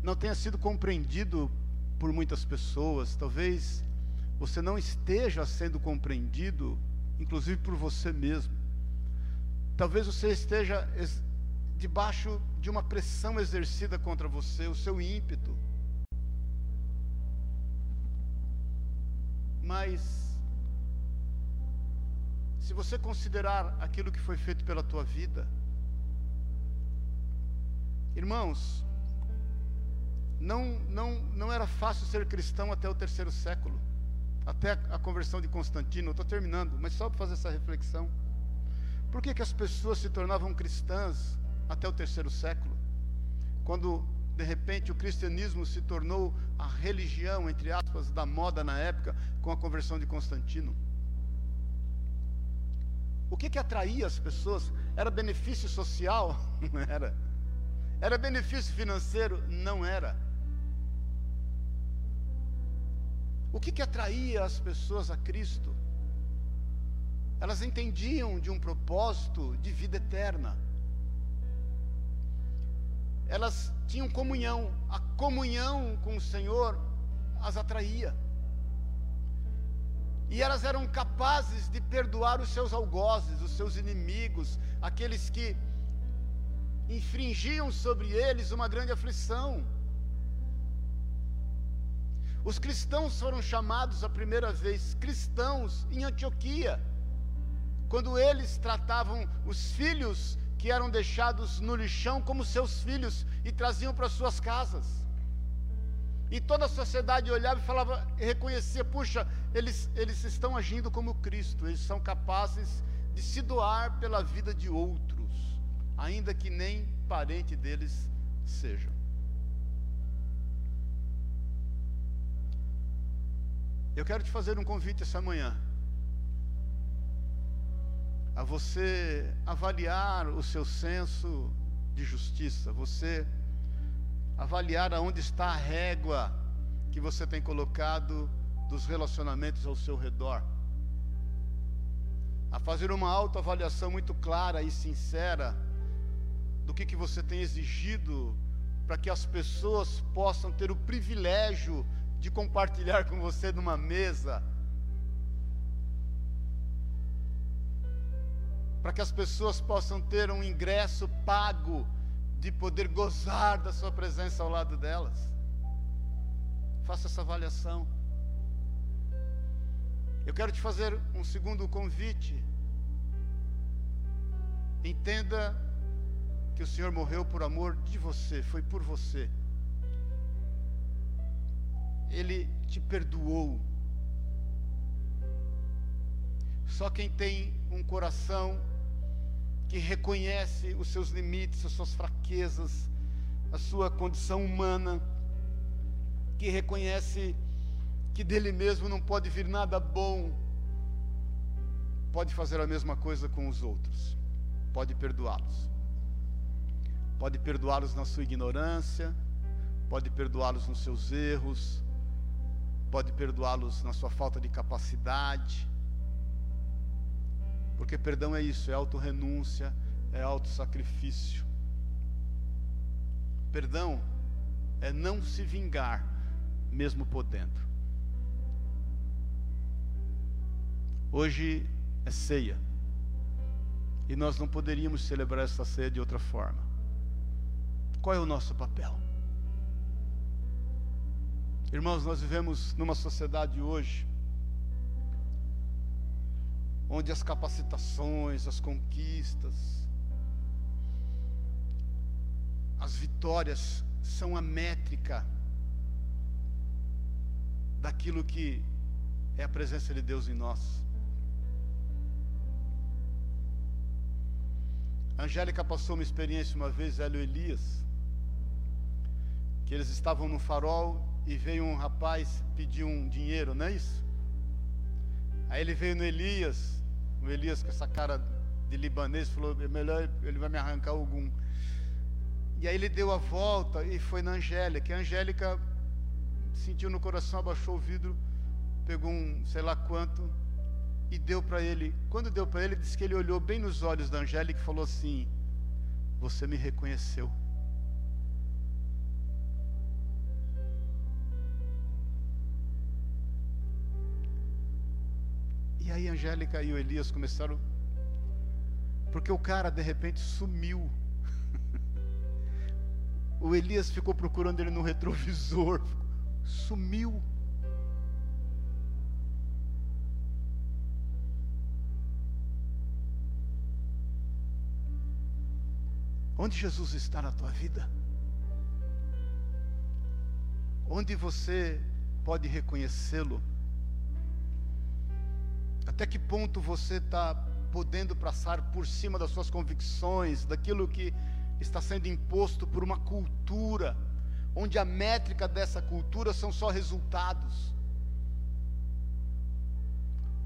não tenha sido compreendido por muitas pessoas, talvez você não esteja sendo compreendido, inclusive por você mesmo. Talvez você esteja debaixo de uma pressão exercida contra você, o seu ímpeto. Mas, se você considerar aquilo que foi feito pela tua vida, irmãos, não, não, não era fácil ser cristão até o terceiro século, até a, conversão de Constantino. Estou terminando, mas só para fazer essa reflexão. Por que, que as pessoas se tornavam cristãs até o terceiro século? Quando de repente o cristianismo se tornou a religião, entre aspas, da moda na época, com a conversão de Constantino. O que, que atraía as pessoas? Era benefício social? (laughs) Não era. Era benefício financeiro? Não era. O que, que atraía as pessoas a Cristo? Elas entendiam de um propósito de vida eterna elas tinham comunhão, a comunhão com o Senhor as atraía. E elas eram capazes de perdoar os seus algozes, os seus inimigos, aqueles que infringiam sobre eles uma grande aflição. Os cristãos foram chamados a primeira vez cristãos em Antioquia, quando eles tratavam os filhos que eram deixados no lixão como seus filhos e traziam para suas casas. E toda a sociedade olhava e falava, reconhecia, puxa, eles, eles estão agindo como Cristo, eles são capazes de se doar pela vida de outros, ainda que nem parente deles sejam. Eu quero te fazer um convite essa manhã a você avaliar o seu senso de justiça, você avaliar aonde está a régua que você tem colocado dos relacionamentos ao seu redor. A fazer uma autoavaliação muito clara e sincera do que, que você tem exigido para que as pessoas possam ter o privilégio de compartilhar com você numa mesa para que as pessoas possam ter um ingresso pago de poder gozar da sua presença ao lado delas. Faça essa avaliação. Eu quero te fazer um segundo convite. Entenda que o Senhor morreu por amor de você, foi por você. Ele te perdoou. Só quem tem um coração que reconhece os seus limites, as suas fraquezas, a sua condição humana, que reconhece que dele mesmo não pode vir nada bom, pode fazer a mesma coisa com os outros, pode perdoá-los. Pode perdoá-los na sua ignorância, pode perdoá-los nos seus erros, pode perdoá-los na sua falta de capacidade, porque perdão é isso, é autorrenúncia, é autossacrifício. Perdão é não se vingar, mesmo podendo. Hoje é ceia. E nós não poderíamos celebrar essa ceia de outra forma. Qual é o nosso papel? Irmãos, nós vivemos numa sociedade hoje onde as capacitações, as conquistas, as vitórias são a métrica daquilo que é a presença de Deus em nós. A Angélica passou uma experiência uma vez, ela e Elias, que eles estavam no farol e veio um rapaz pedir um dinheiro, não é isso? Aí ele veio no Elias o Elias com essa cara de libanês falou: é melhor ele vai me arrancar algum. E aí ele deu a volta e foi na Angélica. A Angélica sentiu no coração, abaixou o vidro, pegou um sei lá quanto e deu para ele. Quando deu para ele, disse que ele olhou bem nos olhos da Angélica e falou assim: Você me reconheceu. Angélica e o Elias começaram. Porque o cara de repente sumiu. (laughs) o Elias ficou procurando ele no retrovisor. Sumiu. Onde Jesus está na tua vida? Onde você pode reconhecê-lo? Até que ponto você está podendo passar por cima das suas convicções, daquilo que está sendo imposto por uma cultura, onde a métrica dessa cultura são só resultados,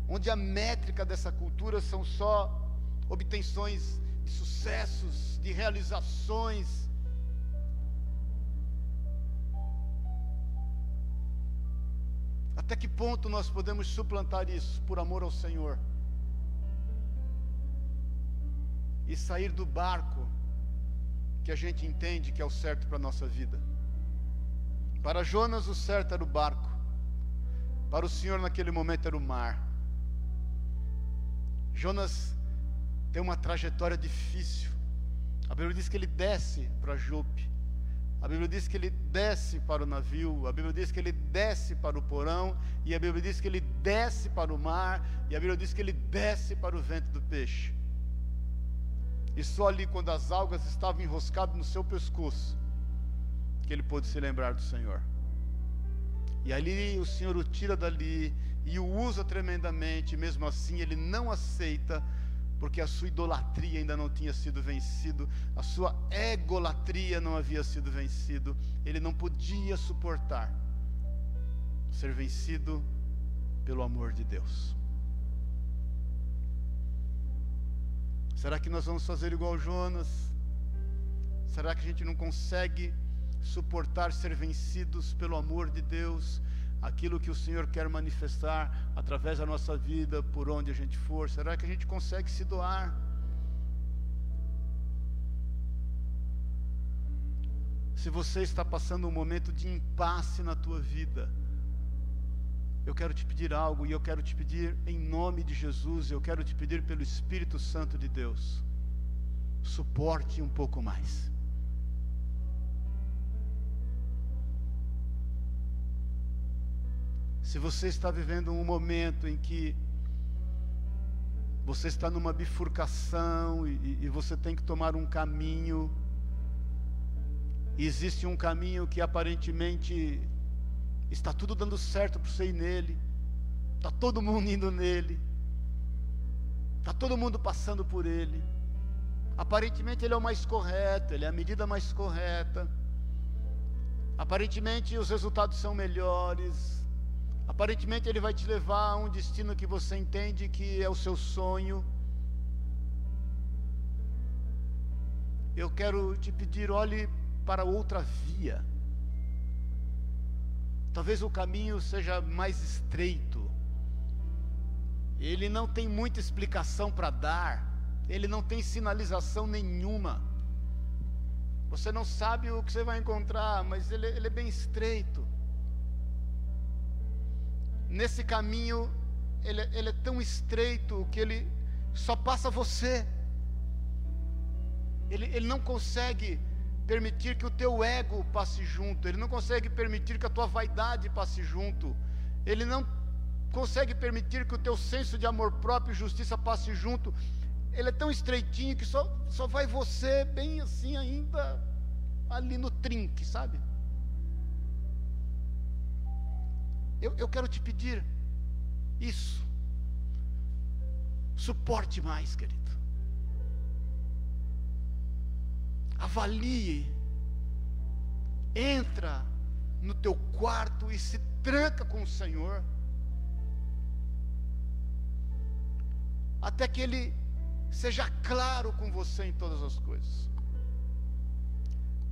onde a métrica dessa cultura são só obtenções de sucessos, de realizações, Até que ponto nós podemos suplantar isso por amor ao Senhor? E sair do barco que a gente entende que é o certo para a nossa vida. Para Jonas, o certo era o barco. Para o Senhor, naquele momento, era o mar. Jonas tem uma trajetória difícil. A Bíblia diz que ele desce para Jope. A Bíblia diz que ele desce para o navio, a Bíblia diz que ele desce para o porão, e a Bíblia diz que ele desce para o mar, e a Bíblia diz que ele desce para o vento do peixe. E só ali, quando as algas estavam enroscadas no seu pescoço, que ele pôde se lembrar do Senhor. E ali o Senhor o tira dali e o usa tremendamente, mesmo assim ele não aceita porque a sua idolatria ainda não tinha sido vencido, a sua egolatria não havia sido vencido, ele não podia suportar ser vencido pelo amor de Deus. Será que nós vamos fazer igual Jonas? Será que a gente não consegue suportar ser vencidos pelo amor de Deus? Aquilo que o Senhor quer manifestar através da nossa vida, por onde a gente for? Será que a gente consegue se doar? Se você está passando um momento de impasse na tua vida, eu quero te pedir algo e eu quero te pedir em nome de Jesus, eu quero te pedir pelo Espírito Santo de Deus. Suporte um pouco mais. Se você está vivendo um momento em que você está numa bifurcação e, e você tem que tomar um caminho, existe um caminho que aparentemente está tudo dando certo para você ir nele, está todo mundo indo nele, está todo mundo passando por ele. Aparentemente ele é o mais correto, ele é a medida mais correta. Aparentemente os resultados são melhores. Aparentemente ele vai te levar a um destino que você entende que é o seu sonho. Eu quero te pedir, olhe para outra via. Talvez o caminho seja mais estreito. Ele não tem muita explicação para dar. Ele não tem sinalização nenhuma. Você não sabe o que você vai encontrar, mas ele, ele é bem estreito nesse caminho, ele, ele é tão estreito que ele só passa você. Ele, ele não consegue permitir que o teu ego passe junto, ele não consegue permitir que a tua vaidade passe junto, ele não consegue permitir que o teu senso de amor próprio e justiça passe junto. Ele é tão estreitinho que só, só vai você bem assim ainda ali no trinque, sabe? Eu, eu quero te pedir isso. Suporte mais, querido. Avalie. Entra no teu quarto e se tranca com o Senhor. Até que Ele seja claro com você em todas as coisas.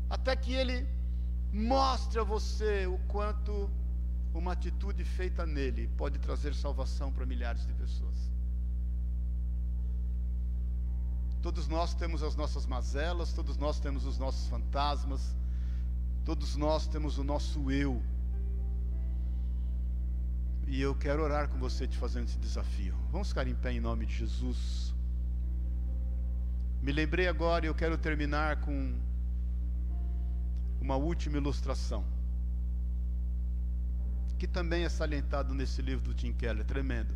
Até que Ele mostre a você o quanto uma atitude feita nele pode trazer salvação para milhares de pessoas. Todos nós temos as nossas mazelas, todos nós temos os nossos fantasmas, todos nós temos o nosso eu. E eu quero orar com você te fazendo esse desafio. Vamos ficar em pé em nome de Jesus. Me lembrei agora e eu quero terminar com uma última ilustração. Que também é salientado nesse livro do Tim Keller, tremendo.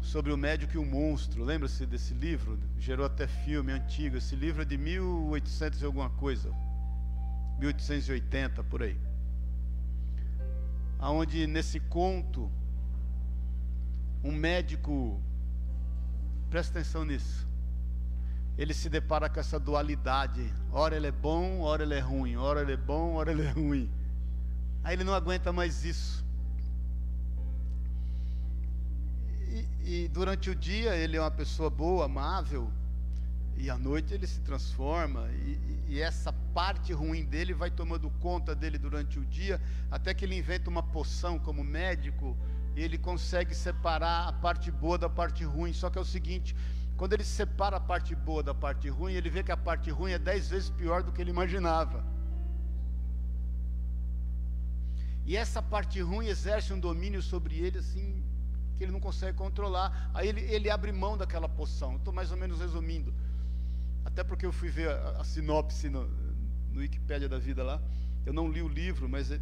Sobre o médico e o monstro. Lembra-se desse livro? Gerou até filme antigo. Esse livro é de 1800 e alguma coisa. 1880 por aí aonde nesse conto um médico presta atenção nisso. Ele se depara com essa dualidade. Ora ele é bom, ora ele é ruim. Ora ele é bom, ora ele é ruim. Aí ele não aguenta mais isso. E, e durante o dia ele é uma pessoa boa, amável, e à noite ele se transforma, e, e, essa parte ruim dele vai tomando conta dele durante o dia, até que ele inventa uma poção como médico, e ele consegue separar a parte boa da parte ruim. Só que é o seguinte: quando ele separa a parte boa da parte ruim, ele vê que a parte ruim é dez vezes pior do que ele imaginava. E essa parte ruim exerce um domínio sobre ele assim que ele não consegue controlar. Aí ele, ele abre mão daquela poção. Estou mais ou menos resumindo. Até porque eu fui ver a, a sinopse no, no Wikipédia da vida lá. Eu não li o livro, mas é,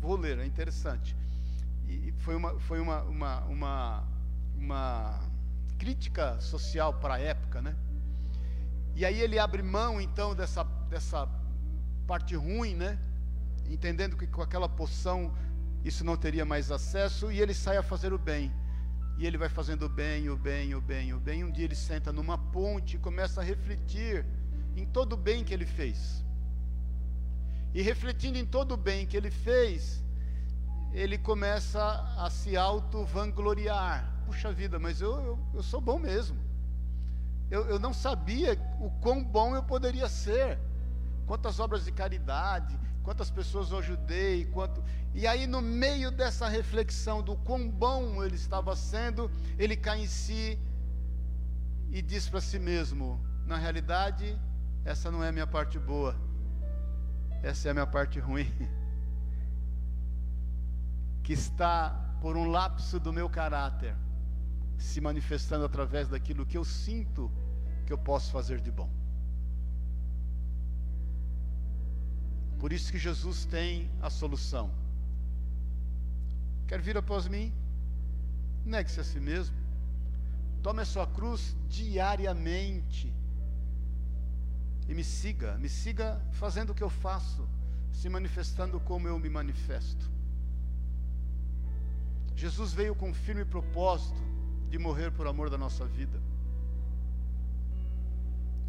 vou ler, é interessante. E foi uma, foi uma, uma, uma, uma crítica social para a época, né? E aí ele abre mão então dessa, dessa parte ruim, né? Entendendo que com aquela poção isso não teria mais acesso e ele sai a fazer o bem. E ele vai fazendo o bem, o bem, o bem, o bem. Um dia ele senta numa ponte e começa a refletir em todo o bem que ele fez. E refletindo em todo o bem que ele fez, ele começa a se auto-vangloriar. Puxa vida, mas eu, eu, eu sou bom mesmo. Eu, eu não sabia o quão bom eu poderia ser. Quantas obras de caridade, quantas pessoas eu ajudei, quanto. E aí, no meio dessa reflexão do quão bom ele estava sendo, ele cai em si e diz para si mesmo: na realidade, essa não é a minha parte boa, essa é a minha parte ruim, (laughs) que está por um lapso do meu caráter se manifestando através daquilo que eu sinto que eu posso fazer de bom. Por isso que Jesus tem a solução. Quer vir após mim? Negue-se a si mesmo. Tome a sua cruz diariamente. E me siga, me siga fazendo o que eu faço, se manifestando como eu me manifesto. Jesus veio com firme propósito de morrer por amor da nossa vida.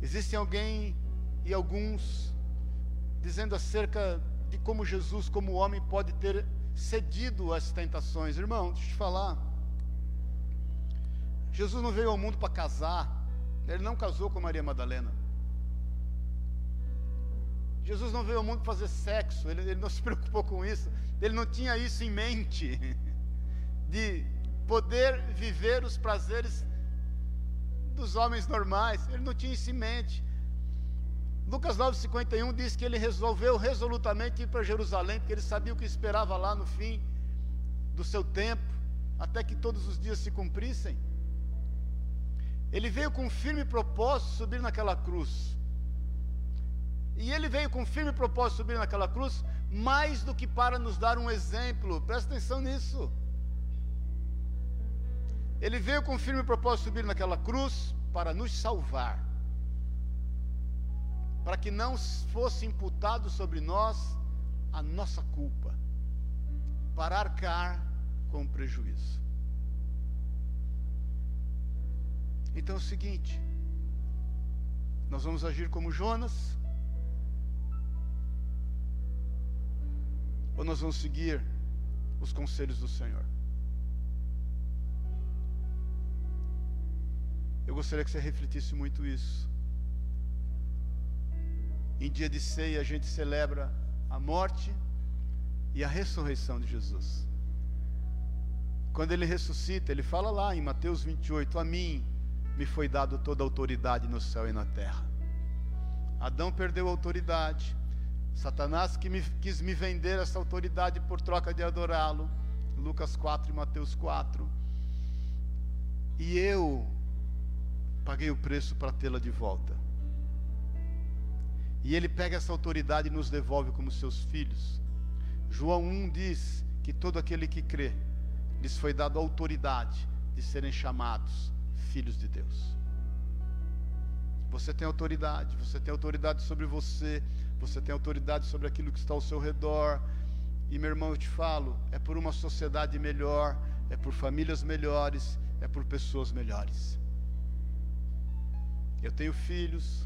Existem alguém e alguns dizendo acerca de como Jesus, como homem, pode ter cedido às tentações. Irmão, deixa eu te falar. Jesus não veio ao mundo para casar, ele não casou com Maria Madalena. Jesus não veio ao mundo para fazer sexo, ele, ele não (laughs) se preocupou com isso, ele não tinha isso em mente, (laughs) de poder viver os prazeres dos homens normais, ele não tinha isso em mente. Lucas 9,51 diz que ele resolveu resolutamente ir para Jerusalém, porque ele sabia o que esperava lá no fim do seu tempo, até que todos os dias se cumprissem. Ele veio com firme propósito subir naquela cruz. E ele veio com firme propósito subir naquela cruz, mais do que para nos dar um exemplo, presta atenção nisso. Ele veio com firme propósito subir naquela cruz para nos salvar para que não fosse imputado sobre nós a nossa culpa, para arcar com o prejuízo. Então é o seguinte, nós vamos agir como Jonas, ou nós vamos seguir os conselhos do Senhor? Eu gostaria que você refletisse muito isso. Em dia de ceia, a gente celebra a morte e a ressurreição de Jesus. Quando ele ressuscita, ele fala lá em Mateus 28: A mim me foi dado toda a autoridade no céu e na terra. Adão perdeu a autoridade. Satanás que me, quis me vender essa autoridade por troca de adorá-lo. Lucas 4 e Mateus 4. E eu paguei o preço para tê-la de volta. E ele pega essa autoridade e nos devolve como seus filhos. João 1 diz que todo aquele que crê, lhes foi dado autoridade de serem chamados filhos de Deus. Você tem autoridade, você tem autoridade sobre você, você tem autoridade sobre aquilo que está ao seu redor. E meu irmão, eu te falo, é por uma sociedade melhor, é por famílias melhores, é por pessoas melhores. Eu tenho filhos,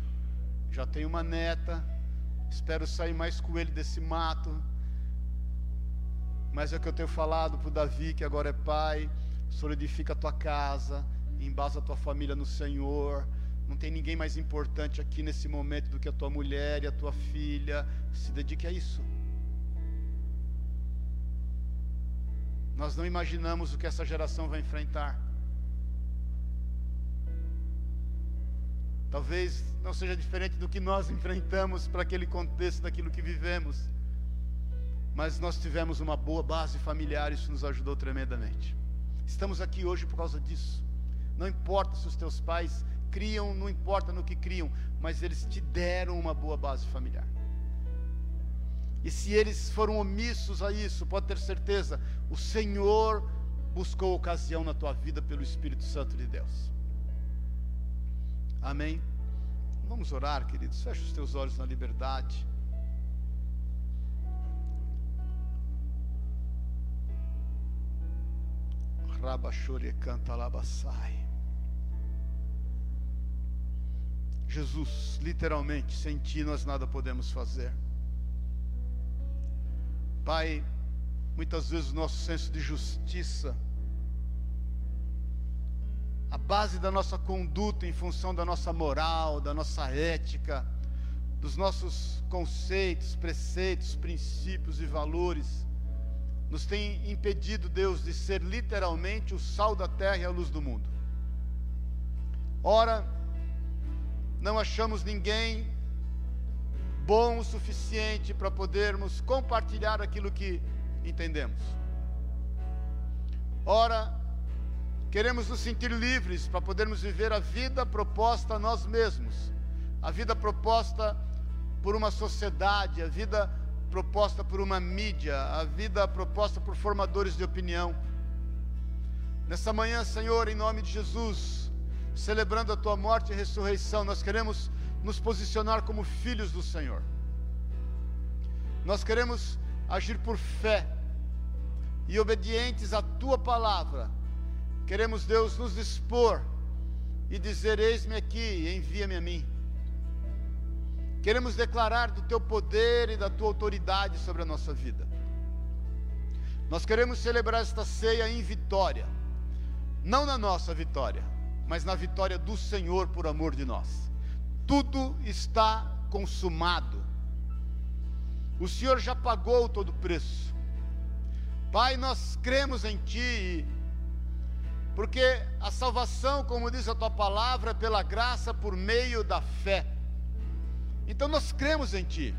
já tenho uma neta, espero sair mais coelho desse mato. Mas é o que eu tenho falado para o Davi, que agora é pai, solidifica a tua casa, embasa a tua família no Senhor. Não tem ninguém mais importante aqui nesse momento do que a tua mulher e a tua filha. Se dedique a isso. Nós não imaginamos o que essa geração vai enfrentar. Talvez não seja diferente do que nós enfrentamos para aquele contexto daquilo que vivemos. Mas nós tivemos uma boa base familiar, isso nos ajudou tremendamente. Estamos aqui hoje por causa disso. Não importa se os teus pais criam, não importa no que criam, mas eles te deram uma boa base familiar. E se eles foram omissos a isso, pode ter certeza, o Senhor buscou ocasião na tua vida pelo Espírito Santo de Deus. Amém? Vamos orar, queridos. Feche os teus olhos na liberdade. Rabachore canta labassai. Jesus, literalmente, sem ti nós nada podemos fazer. Pai, muitas vezes o nosso senso de justiça a base da nossa conduta em função da nossa moral, da nossa ética, dos nossos conceitos, preceitos, princípios e valores, nos tem impedido, Deus, de ser literalmente o sal da terra e a luz do mundo. Ora, não achamos ninguém bom o suficiente para podermos compartilhar aquilo que entendemos. Ora, Queremos nos sentir livres para podermos viver a vida proposta a nós mesmos, a vida proposta por uma sociedade, a vida proposta por uma mídia, a vida proposta por formadores de opinião. Nessa manhã, Senhor, em nome de Jesus, celebrando a tua morte e ressurreição, nós queremos nos posicionar como filhos do Senhor. Nós queremos agir por fé e obedientes à tua palavra Queremos, Deus, nos dispor e dizer: Eis-me aqui, envia-me a mim. Queremos declarar do teu poder e da tua autoridade sobre a nossa vida. Nós queremos celebrar esta ceia em vitória, não na nossa vitória, mas na vitória do Senhor por amor de nós. Tudo está consumado. O Senhor já pagou todo o preço. Pai, nós cremos em Ti porque a salvação, como diz a tua palavra, é pela graça por meio da fé. Então nós cremos em ti.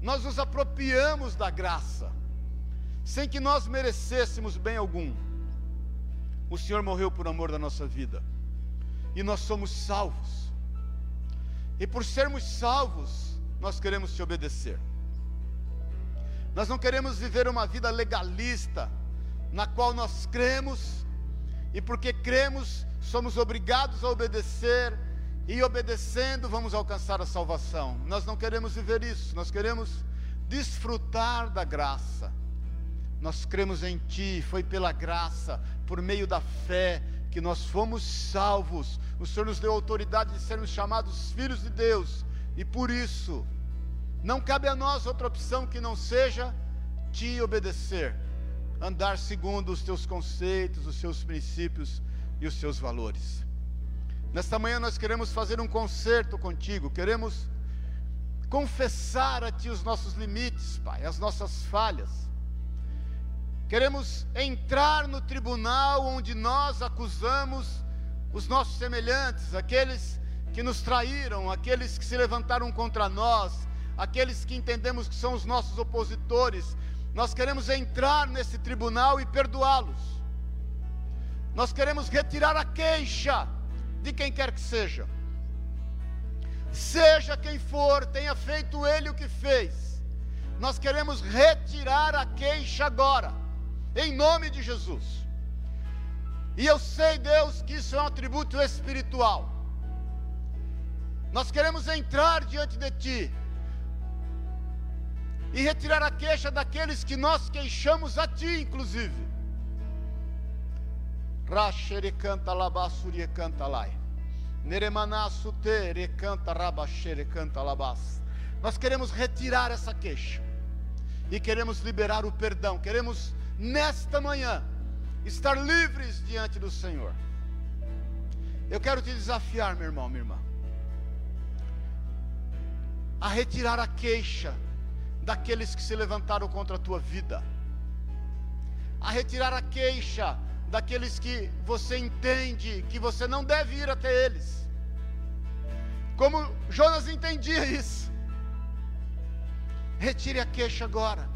Nós nos apropriamos da graça, sem que nós merecêssemos bem algum. O Senhor morreu por amor da nossa vida, e nós somos salvos. E por sermos salvos, nós queremos te obedecer. Nós não queremos viver uma vida legalista, na qual nós cremos, e porque cremos, somos obrigados a obedecer, e obedecendo vamos alcançar a salvação. Nós não queremos viver isso, nós queremos desfrutar da graça. Nós cremos em Ti, foi pela graça, por meio da fé, que nós fomos salvos. O Senhor nos deu autoridade de sermos chamados filhos de Deus, e por isso, não cabe a nós outra opção que não seja te obedecer andar segundo os teus conceitos, os seus princípios e os seus valores. Nesta manhã nós queremos fazer um concerto contigo, queremos confessar a Ti os nossos limites, Pai, as nossas falhas. Queremos entrar no tribunal onde nós acusamos os nossos semelhantes, aqueles que nos traíram, aqueles que se levantaram contra nós, aqueles que entendemos que são os nossos opositores, Nós queremos entrar nesse tribunal e perdoá-los. Nós queremos retirar a queixa de quem quer que seja. Seja quem for, tenha feito ele o que fez. Nós queremos retirar a queixa agora, em nome de Jesus. E eu sei, Deus, que isso é um atributo espiritual. Nós queremos entrar diante de Ti e retirar a queixa daqueles que nós queixamos a Ti, inclusive. Rachere canta labassurie canta lai. Neremanasute recanta rabachere canta labas. Nós queremos retirar essa queixa e queremos liberar o perdão. Queremos nesta manhã estar livres diante do Senhor. Eu quero te desafiar, meu irmão, minha irmã, a retirar a queixa daqueles que se levantaram contra a tua vida, a retirar a queixa daqueles que você entende que você não deve ir até eles, como Jonas entendia isso. Retire a queixa agora,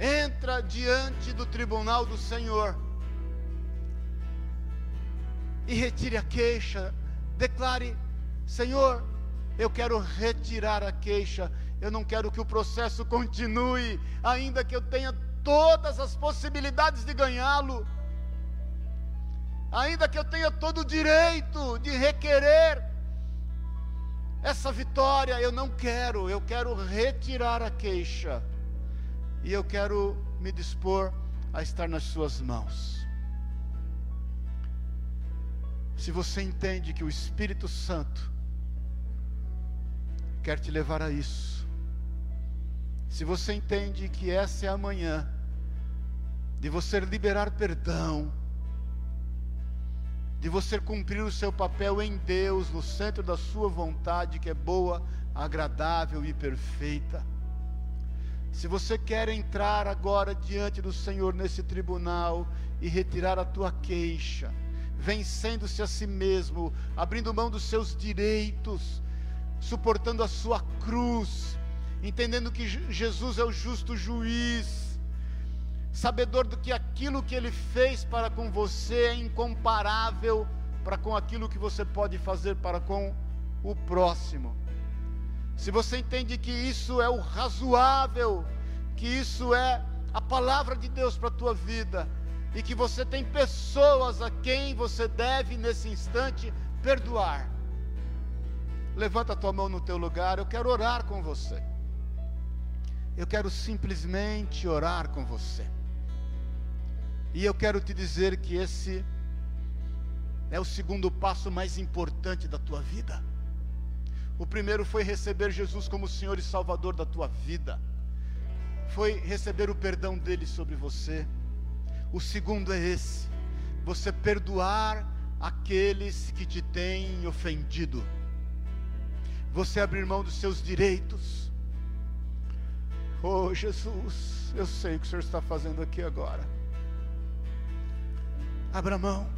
entra diante do tribunal do Senhor. E retire a queixa, declare: Senhor, eu quero retirar a queixa eu não quero que o processo continue, ainda que eu tenha todas as possibilidades de ganhá-lo, ainda que eu tenha todo o direito de requerer essa vitória, eu não quero, eu quero retirar a queixa, e eu quero me dispor a estar nas Suas mãos. Se você entende que o Espírito Santo quer te levar a isso, se você entende que essa é a manhã de você liberar perdão, de você cumprir o seu papel em Deus, no centro da sua vontade, que é boa, agradável e perfeita. Se você quer entrar agora diante do Senhor nesse tribunal e retirar a tua queixa, vencendo-se a si mesmo, abrindo mão dos seus direitos, suportando a sua cruz, entendendo que Jesus é o justo juiz, sabedor do que aquilo que ele fez para com você é incomparável para com aquilo que você pode fazer para com o próximo. Se você entende que isso é o razoável, que isso é a palavra de Deus para a tua vida, e que você tem pessoas a quem você deve nesse instante perdoar. Levanta a tua mão no teu lugar, eu quero orar com você. Eu quero simplesmente orar com você. E eu quero te dizer que esse é o segundo passo mais importante da tua vida. O primeiro foi receber Jesus como Senhor e Salvador da tua vida. Foi receber o perdão dele sobre você. O segundo é esse: você perdoar aqueles que te têm ofendido. Você abrir mão dos seus direitos Oh Jesus, eu sei o que o Senhor está fazendo aqui agora. Abra mão.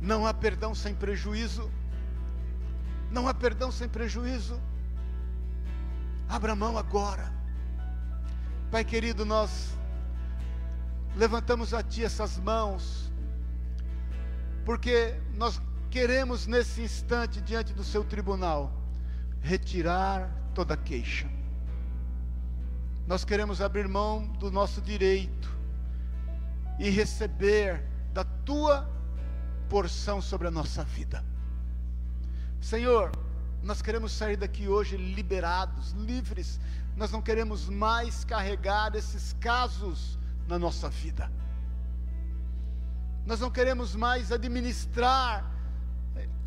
Não há perdão sem prejuízo. Não há perdão sem prejuízo. Abra mão agora. Pai querido, nós levantamos a Ti essas mãos, porque nós queremos nesse instante, diante do Seu tribunal, retirar toda queixa. Nós queremos abrir mão do nosso direito e receber da tua porção sobre a nossa vida. Senhor, nós queremos sair daqui hoje liberados, livres. Nós não queremos mais carregar esses casos na nossa vida. Nós não queremos mais administrar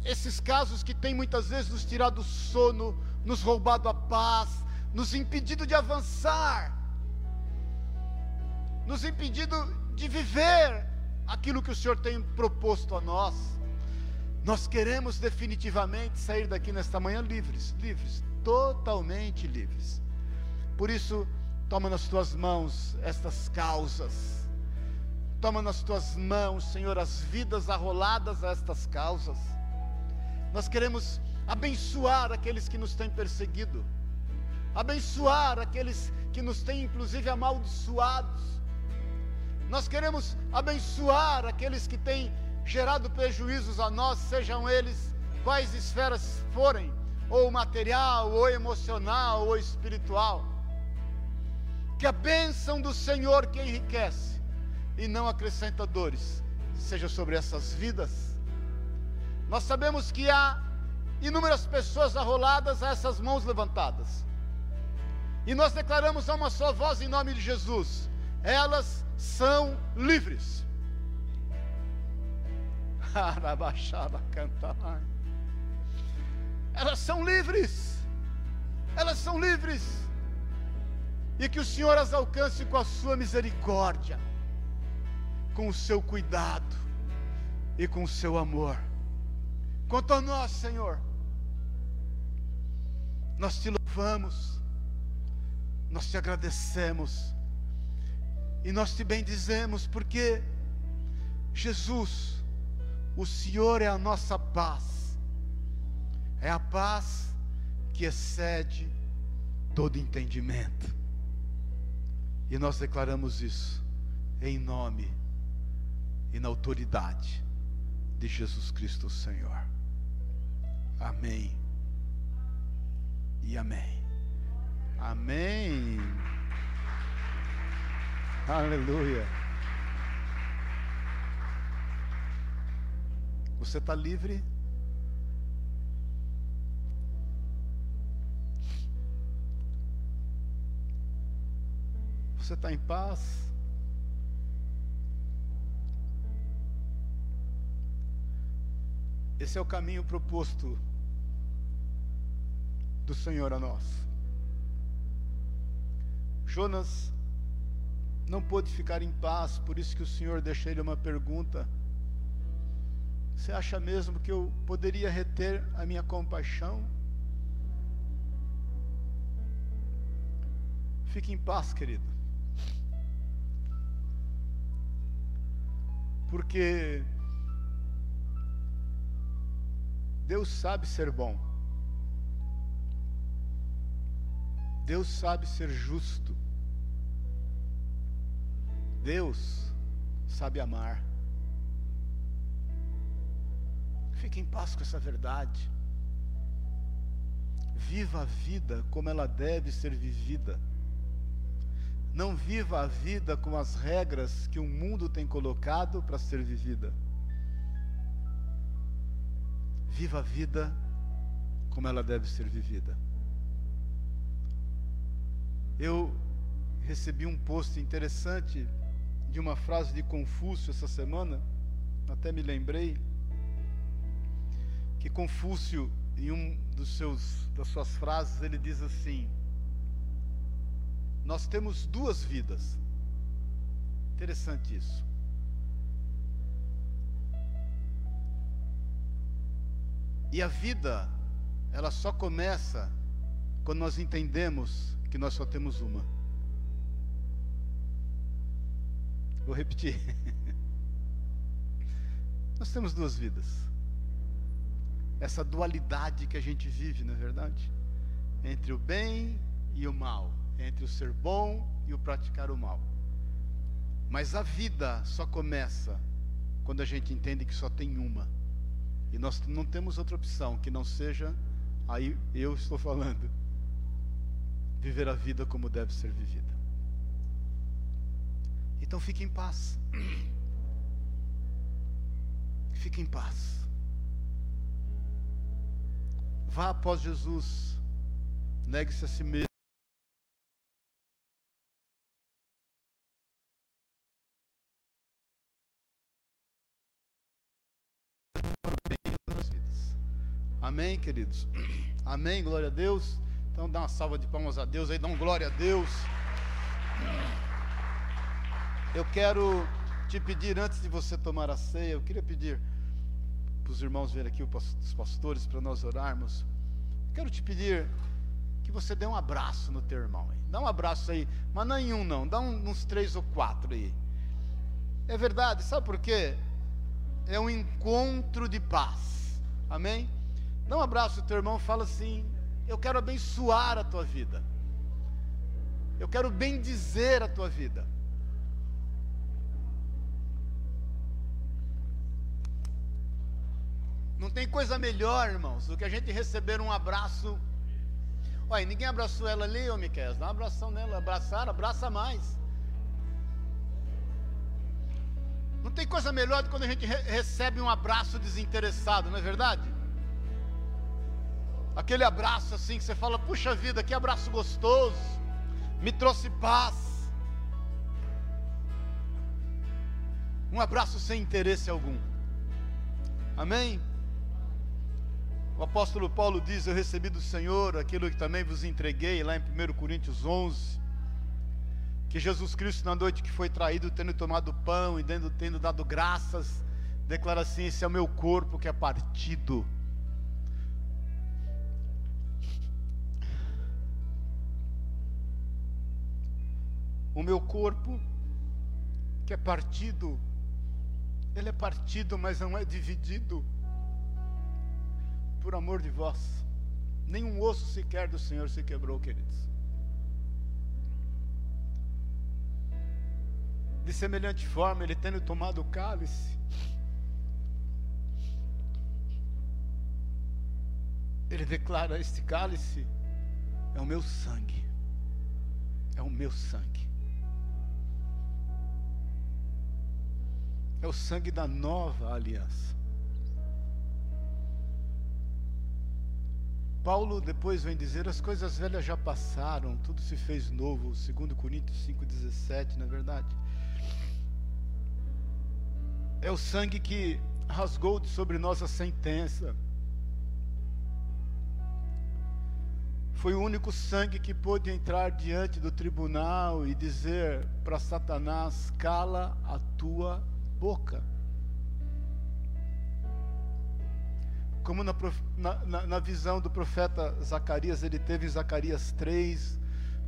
esses casos que têm muitas vezes nos tirado o sono, nos roubado a paz, nos impedido de avançar, nos impedido de viver aquilo que o Senhor tem proposto a nós. Nós queremos definitivamente sair daqui nesta manhã livres, livres, totalmente livres. Por isso, toma nas tuas mãos estas causas. Toma nas tuas mãos, Senhor, as vidas arroladas a estas causas nós queremos abençoar aqueles que nos têm perseguido. abençoar aqueles que nos têm, inclusive, amaldiçoados. Nós queremos abençoar aqueles que têm gerado prejuízos a nós, sejam eles quais esferas forem, ou material, ou emocional, ou espiritual. Que a bênção do Senhor que enriquece e não acrescenta dores, seja sobre essas vidas. Nós sabemos que há inúmeras pessoas arroladas a essas mãos levantadas. E nós declaramos a uma só voz em nome de Jesus: elas são livres. (laughs) Elas são livres. Elas são livres. E que o Senhor as alcance com a sua misericórdia, com o seu cuidado e com o seu amor. Quanto a nós, Senhor, nós te louvamos, nós te agradecemos e nós te bendizemos, porque Jesus, o Senhor é a nossa paz, é a paz que excede todo entendimento. E nós declaramos isso em nome e na autoridade de Jesus Cristo, Senhor. Amém. E amém. Amém. Aleluia. Você está livre? Você está em paz? Esse é o caminho proposto do Senhor a nós. Jonas não pôde ficar em paz, por isso que o Senhor deixou ele uma pergunta. Você acha mesmo que eu poderia reter a minha compaixão? Fique em paz, querido. Porque Deus sabe ser bom. Deus sabe ser justo. Deus sabe amar. Fique em paz com essa verdade. Viva a vida como ela deve ser vivida. Não viva a vida com as regras que o mundo tem colocado para ser vivida. Viva a vida como ela deve ser vivida. Eu recebi um post interessante de uma frase de Confúcio essa semana, até me lembrei que Confúcio em um dos seus das suas frases ele diz assim: Nós temos duas vidas. Interessante isso. E a vida ela só começa quando nós entendemos que nós só temos uma. Vou repetir. (laughs) nós temos duas vidas. Essa dualidade que a gente vive, não é verdade? Entre o bem e o mal, entre o ser bom e o praticar o mal. Mas a vida só começa quando a gente entende que só tem uma. E nós não temos outra opção que não seja, aí eu estou falando, viver a vida como deve ser vivida. Então fique em paz. Fique em paz. Vá após Jesus. Negue-se a si mesmo. Amém, queridos? (clears throat) Amém, glória a Deus. Então dá uma salva de palmas a Deus aí, dá um glória a Deus. Eu quero te pedir, antes de você tomar a ceia, eu queria pedir para os irmãos verem aqui, os pastores, para nós orarmos. Eu quero te pedir que você dê um abraço no teu irmão aí. Dá um abraço aí, mas não em um não, dá uns três ou quatro aí. É verdade, sabe por quê? É um encontro de paz. Amém? Um abraço no teu irmão, fala assim: eu quero abençoar a tua vida. quero bendizer a tua vida. Não tem coisa melhor, irmãos, do que a gente receber um abraço. Olha, ninguém abraçou ela ali, ô Miquel. Dá uma abração nela. Abraçar, abraça mais. Não tem coisa melhor do que quando a gente re recebe um abraço desinteressado, não é verdade? Aquele abraço assim que você fala, puxa vida, que abraço gostoso, me trouxe paz. Um abraço sem interesse algum. Amém? O apóstolo Paulo diz: Eu recebi do Senhor aquilo que também vos entreguei, lá em 1 Coríntios 11. Que Jesus Cristo, na noite que foi traído, tendo tomado pão e tendo, tendo dado graças, declara assim: Esse é o meu corpo que é partido. O meu corpo que é partido, ele é partido, mas não é dividido por amor de vós. Nenhum osso sequer do Senhor se quebrou, queridos. De semelhante forma, ele tendo tomado o cálice, ele declara: Este cálice é o meu sangue, é o meu sangue, é o sangue da nova aliança. Paulo depois vem dizer: as coisas velhas já passaram, tudo se fez novo, segundo Coríntios 5,17, na é verdade. É o sangue que rasgou sobre nós a sentença. Foi o único sangue que pôde entrar diante do tribunal e dizer para Satanás: cala a tua boca. como na, na, na, visão do profeta Zacarias, ele teve em Zacarias 3,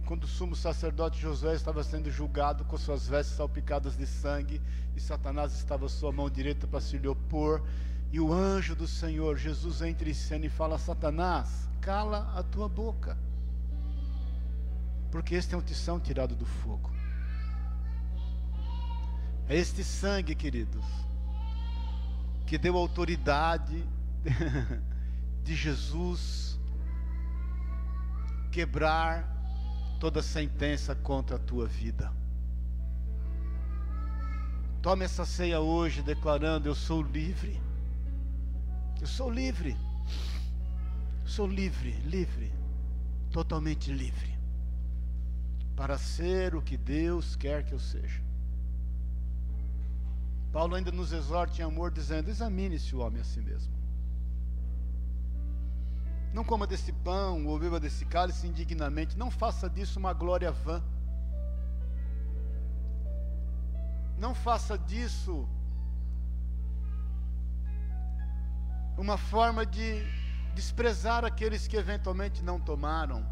quando o sumo sacerdote Josué estava sendo julgado com suas vestes salpicadas de sangue, e Satanás estava à sua mão direita para se lhe opor, e o anjo do Senhor, Jesus, entra em cena e fala: Satanás, cala a tua boca, porque este é um tição tirado do fogo. É este sangue, queridos, que deu autoridade (laughs) de Jesus quebrar toda sentença contra a tua vida. Tome essa ceia hoje declarando: Eu sou livre. Eu sou livre. Sou livre, livre, totalmente livre, para ser o que Deus quer que eu seja. Paulo ainda nos exorta em amor, dizendo: examine-se o homem a si mesmo. Não coma desse pão ou beba desse cálice indignamente. Não faça disso uma glória vã. Não faça disso uma forma de desprezar aqueles que eventualmente não tomaram.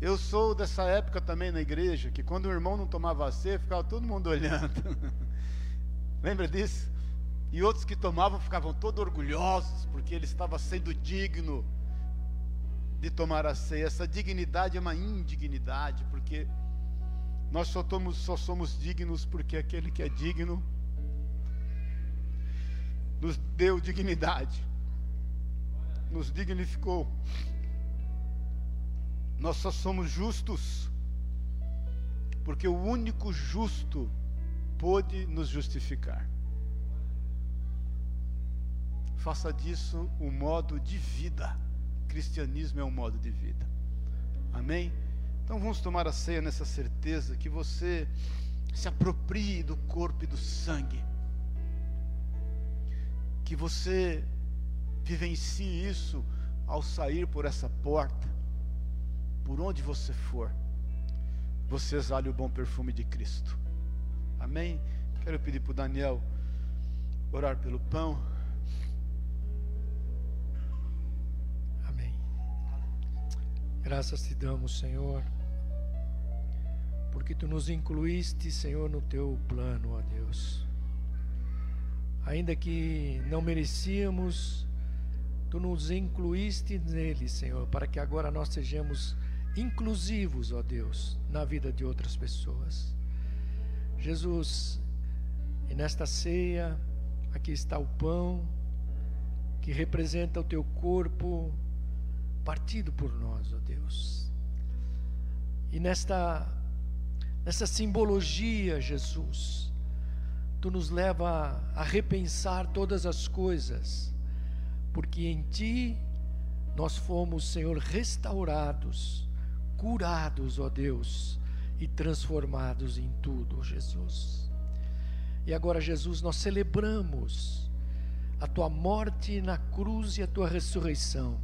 Eu sou dessa época também na igreja, que quando o irmão não tomava a ceia, ficava todo mundo (laughs) olhando. Lembra disso? E outros que tomavam ficavam todos orgulhosos, porque ele estava sendo digno de tomar a ceia. Essa dignidade é uma indignidade, porque nós só, tomos, só somos dignos porque aquele que é digno nos deu dignidade, nos dignificou. Nós só somos justos porque o único justo pôde nos justificar. Faça disso um modo de vida. Cristianismo é um modo de vida. Amém? Então vamos tomar a ceia nessa certeza que você se aproprie do corpo e do sangue. Que você vivencie isso ao sair por essa porta, por onde você for, você exale o bom perfume de Cristo. Amém? Quero pedir para o Daniel orar pelo pão. Graças te damos, Senhor, porque tu nos incluíste, Senhor, no teu plano, ó Deus. Ainda que não merecíamos, tu nos incluíste nele, Senhor, para que agora nós sejamos inclusivos, ó Deus, na vida de outras pessoas. Jesus, e nesta ceia, aqui está o pão que representa o teu corpo partido por nós, ó Deus. E nesta nessa simbologia, Jesus, tu nos leva a repensar todas as coisas, porque em ti nós fomos, Senhor, restaurados, curados, ó Deus, e transformados em tudo, Jesus. E agora, Jesus, nós celebramos a tua morte na cruz e a tua ressurreição.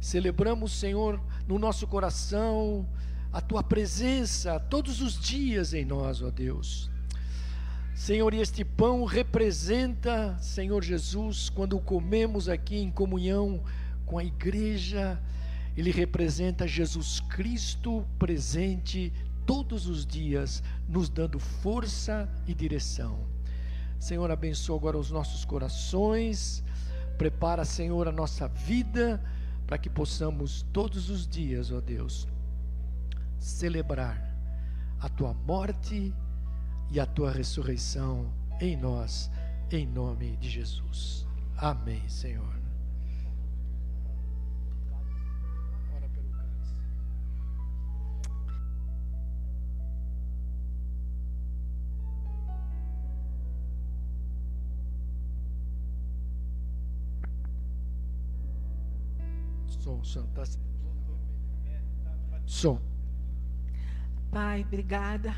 Celebramos, Senhor, no nosso coração a tua presença todos os dias em nós, ó Deus. Senhor, e este pão representa, Senhor Jesus, quando o comemos aqui em comunhão com a igreja, ele representa Jesus Cristo presente todos os dias, nos dando força e direção. Senhor, abençoa agora os nossos corações, prepara, Senhor, a nossa vida, para que possamos todos os dias, ó Deus, celebrar a tua morte e a tua ressurreição em nós, em nome de Jesus. Amém, Senhor. Som, tá Som. Pai, obrigada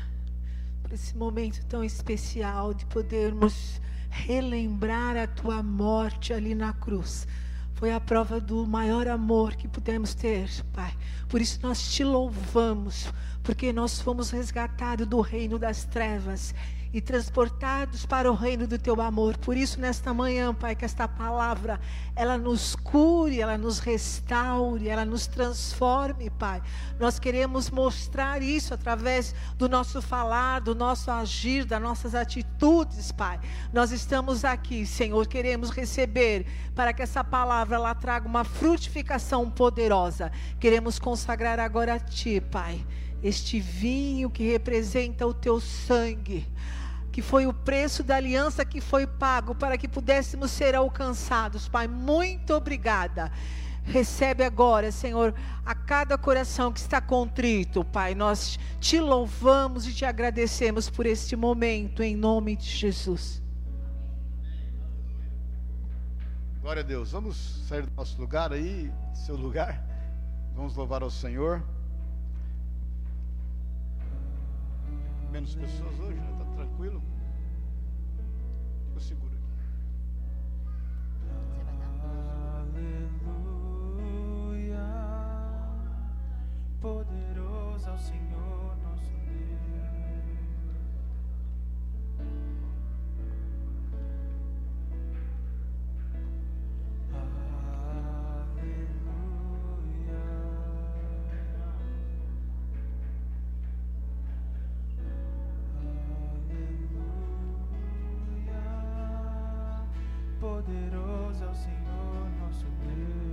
por esse momento tão especial de podermos relembrar a tua morte ali na cruz. Foi a prova do maior amor que pudemos ter, Pai. Por isso nós te louvamos, porque nós fomos resgatados do reino das trevas e transportados para o reino do teu amor. Por isso, nesta manhã, Pai, que esta palavra ela nos cure, ela nos restaure, ela nos transforme, Pai. Nós queremos mostrar isso através do nosso falar, do nosso agir, das nossas atitudes, Pai. Nós estamos aqui, Senhor, queremos receber para que essa palavra ela traga uma frutificação poderosa. Queremos consagrar agora a Ti, Pai, este vinho que representa o Teu sangue que foi o preço da aliança que foi pago para que pudéssemos ser alcançados. Pai, muito obrigada. Recebe agora, Senhor, a cada coração que está contrito, Pai. Nós te louvamos e te agradecemos por este momento, em nome de Jesus. Glória a Deus. Vamos sair do nosso lugar aí, seu lugar. Vamos louvar ao Senhor. Menos pessoas hoje, né? Tranquilo? Eu seguro aqui. Aleluia, poderoso ao Senhor poderoso ao Senhor nosso Deus.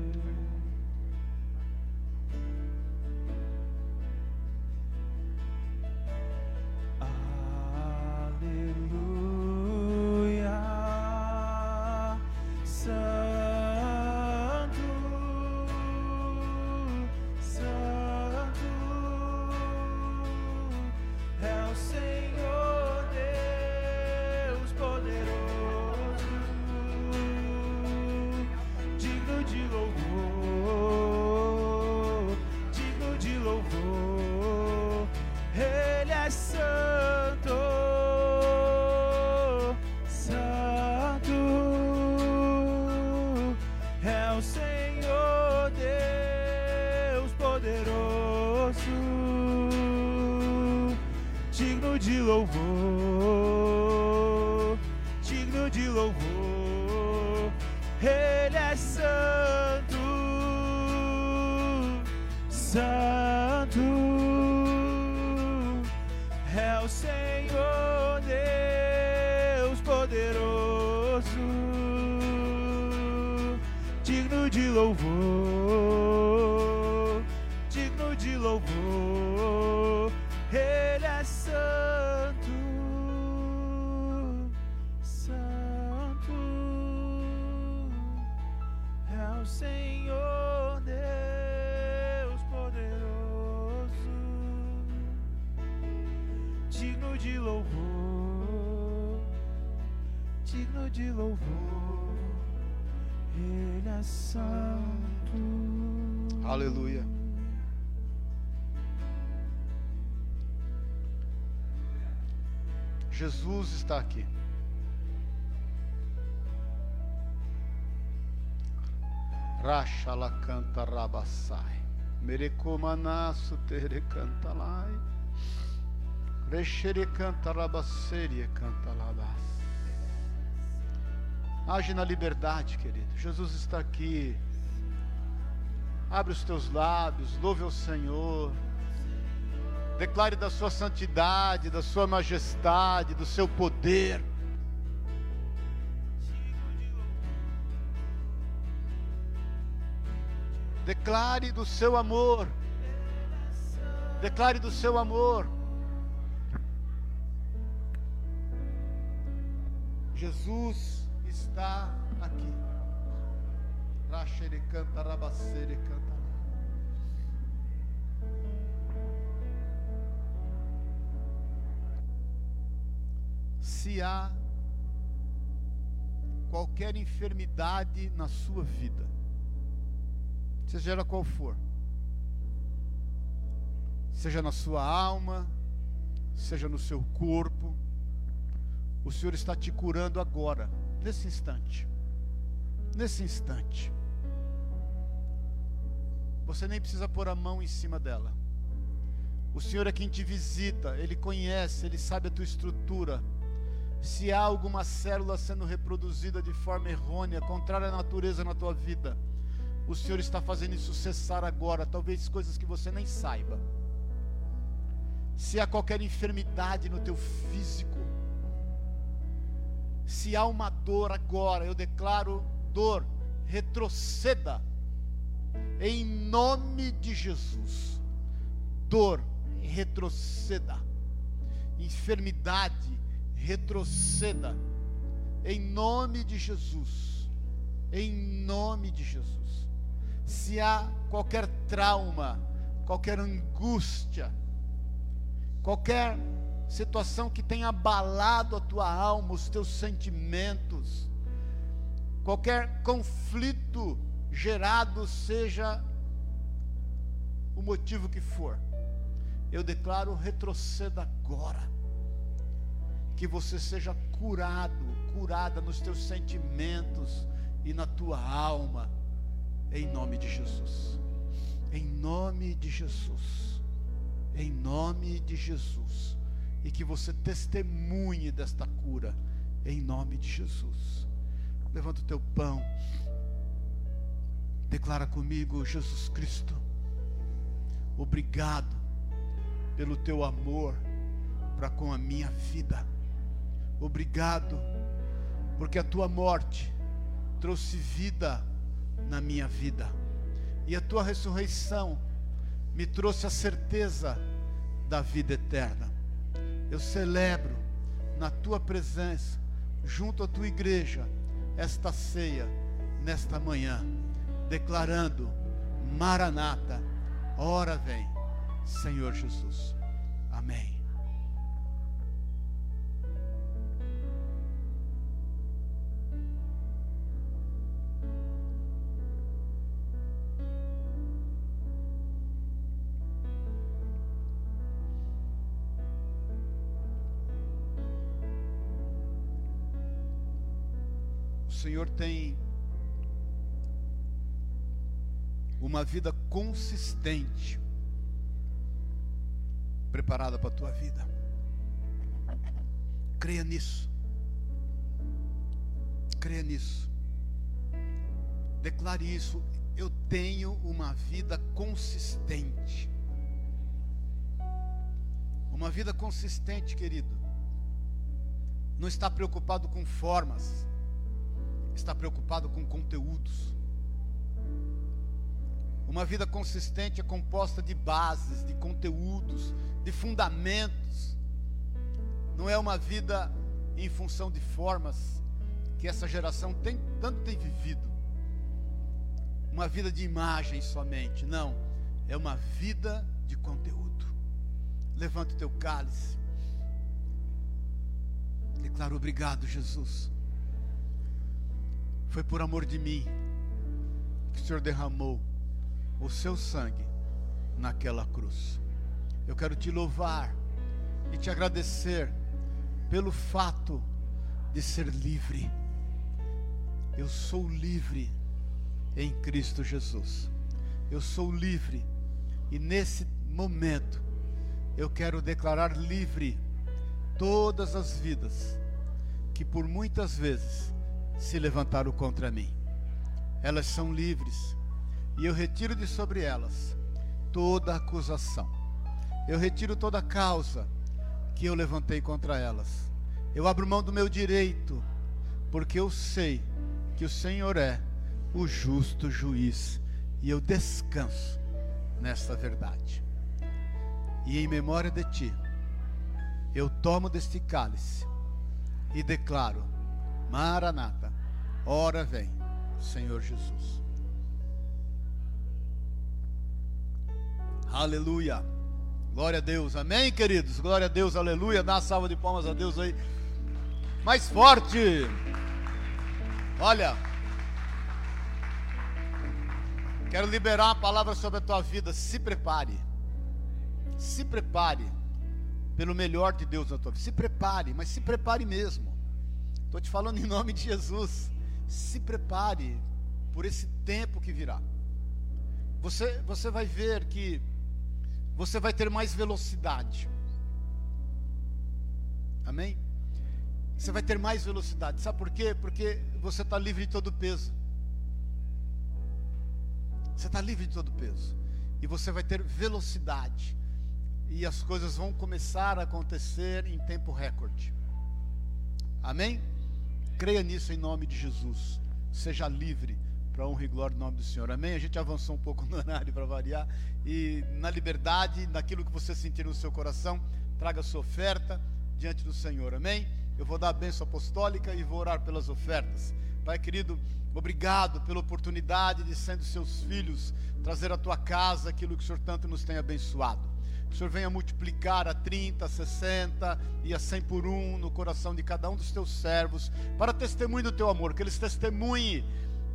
Jesus está aqui. Racha la canta rabassai. Merecomanasso tere canta lai. Rechere canta rabasserie canta labas. Age na liberdade, querido. Jesus está aqui. Abre os teus lábios, louve ao Senhor. Declare da sua santidade, da sua majestade, do seu poder. Declare do seu amor. Declare do seu amor. Jesus está aqui. Rachere canta, rabacere canta. Se há qualquer enfermidade na sua vida, seja ela qual for, seja na sua alma, seja no seu corpo, o Senhor está te curando agora, nesse instante. Nesse instante. Você nem precisa pôr a mão em cima dela. O Senhor é quem te visita, Ele conhece, Ele sabe a tua estrutura se há alguma célula sendo reproduzida de forma errônea, contrária à natureza na tua vida, o Senhor está fazendo isso cessar agora, talvez coisas que você nem saiba. Se há qualquer enfermidade no teu físico, se há uma dor agora, eu declaro dor, retroceda, em nome de Jesus. Dor, retroceda. Enfermidade, retroceda, em nome de Jesus. Em nome de Jesus. Se há qualquer trauma, qualquer angústia, qualquer situação que tenha abalado a tua alma, os teus sentimentos, qualquer conflito gerado, seja o motivo que for, eu declaro retroceda agora que você seja curado, curada nos teus sentimentos e na tua alma, em nome de Jesus. Em nome de Jesus. Em nome de Jesus. E que você testemunhe desta cura, em nome de Jesus. Levanta o teu pão. Declara comigo, Jesus Cristo. Obrigado pelo teu amor para com a minha vida. Obrigado, porque a tua morte trouxe vida na minha vida, e a tua ressurreição me trouxe a certeza da vida eterna. Eu celebro na tua presença, junto à tua igreja, esta ceia nesta manhã, declarando: Maranata, hora vem, Senhor Jesus. Amém. Senhor tem uma vida consistente preparada para a tua vida. Creia nisso. Creia nisso. Declare isso. Eu tenho uma vida consistente. Uma vida consistente, querido. Não está preocupado com formas está preocupado com conteúdos. Uma vida consistente é composta de bases, de conteúdos, de fundamentos. Não é uma vida em função de formas que essa geração tem, tanto tem vivido. Uma vida de imagem somente. Não. É uma vida de conteúdo. Levanta o teu cálice. Declaro obrigado, Jesus. Foi por amor de mim que o Senhor derramou o seu sangue naquela cruz. Eu quero te louvar e te agradecer pelo fato de ser livre. Eu sou livre em Cristo Jesus. Eu sou livre e nesse momento eu quero declarar livre todas as vidas que por muitas vezes se levantaram contra mim. Elas são livres e eu retiro de sobre elas toda acusação. Eu retiro toda causa que eu levantei contra elas. Eu abro mão do meu direito, porque eu sei que o Senhor é o justo juiz e eu descanso nesta verdade. E em memória de ti, eu tomo deste cálice e declaro: Maranata, ora vem, Senhor Jesus. Aleluia. Glória a Deus. Amém, queridos. Glória a Deus. Aleluia. Dá uma salva de palmas a Deus aí. Mais forte. Olha. Quero liberar uma palavra sobre a tua vida. Se prepare. Se prepare pelo melhor de Deus na tua vida. Se prepare, mas se prepare mesmo. Estou te falando em nome de Jesus. Se prepare por esse tempo que virá. Você, você vai ver que você vai ter mais velocidade. Amém? Você vai ter mais velocidade. Sabe por quê? Porque você está livre de todo peso. Você está livre de todo peso. E você vai ter velocidade. E as coisas vão começar a acontecer em tempo recorde. Amém? Creia nisso em nome de Jesus. Seja livre para honra e glória do nome do Senhor. Amém? A gente avançou um pouco (laughs) no horário para variar. E na liberdade, naquilo que você sentir no seu coração, traga sua oferta diante do Senhor. Amém? Eu vou dar a bênção apostólica e vou orar pelas ofertas. Pai querido, obrigado pela oportunidade de, sendo seus filhos, trazer à tua casa aquilo que o Senhor tanto nos tem abençoado. Que o Senhor venha multiplicar a 30, a 60 e a 100 por um no coração de cada um dos teus servos, para testemunho do teu amor, que eles testemunhem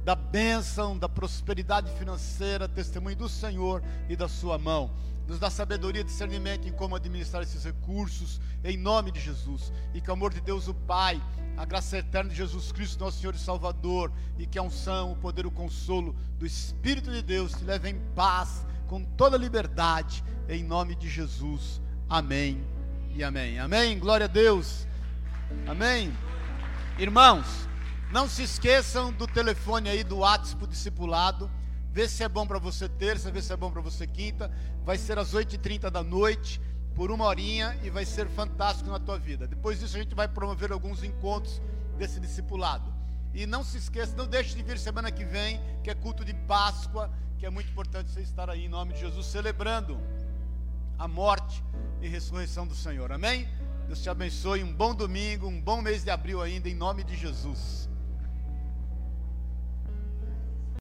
da bênção, da prosperidade financeira, testemunho do Senhor e da sua mão. Nos dá sabedoria e discernimento em como administrar esses recursos, em nome de Jesus. E que o amor de Deus, o Pai, a graça eterna de Jesus Cristo, nosso Senhor e Salvador, e que a unção, o poder, o consolo do Espírito de Deus te leve em paz, com toda liberdade, em nome de Jesus. Amém e amém. Amém. Glória a Deus. Amém. Irmãos. Não se esqueçam do telefone aí do WhatsApp discipulado. Vê se é bom para você terça, vê se é bom para você quinta. Vai ser às 8h30 da noite, por uma horinha, e vai ser fantástico na tua vida. Depois disso, a gente vai promover alguns encontros desse discipulado. E não se esqueça, não deixe de vir semana que vem, que é culto de Páscoa, que é muito importante você estar aí em nome de Jesus, celebrando a morte e ressurreição do Senhor. Amém? Deus te abençoe. Um bom domingo, um bom mês de abril ainda, em nome de Jesus.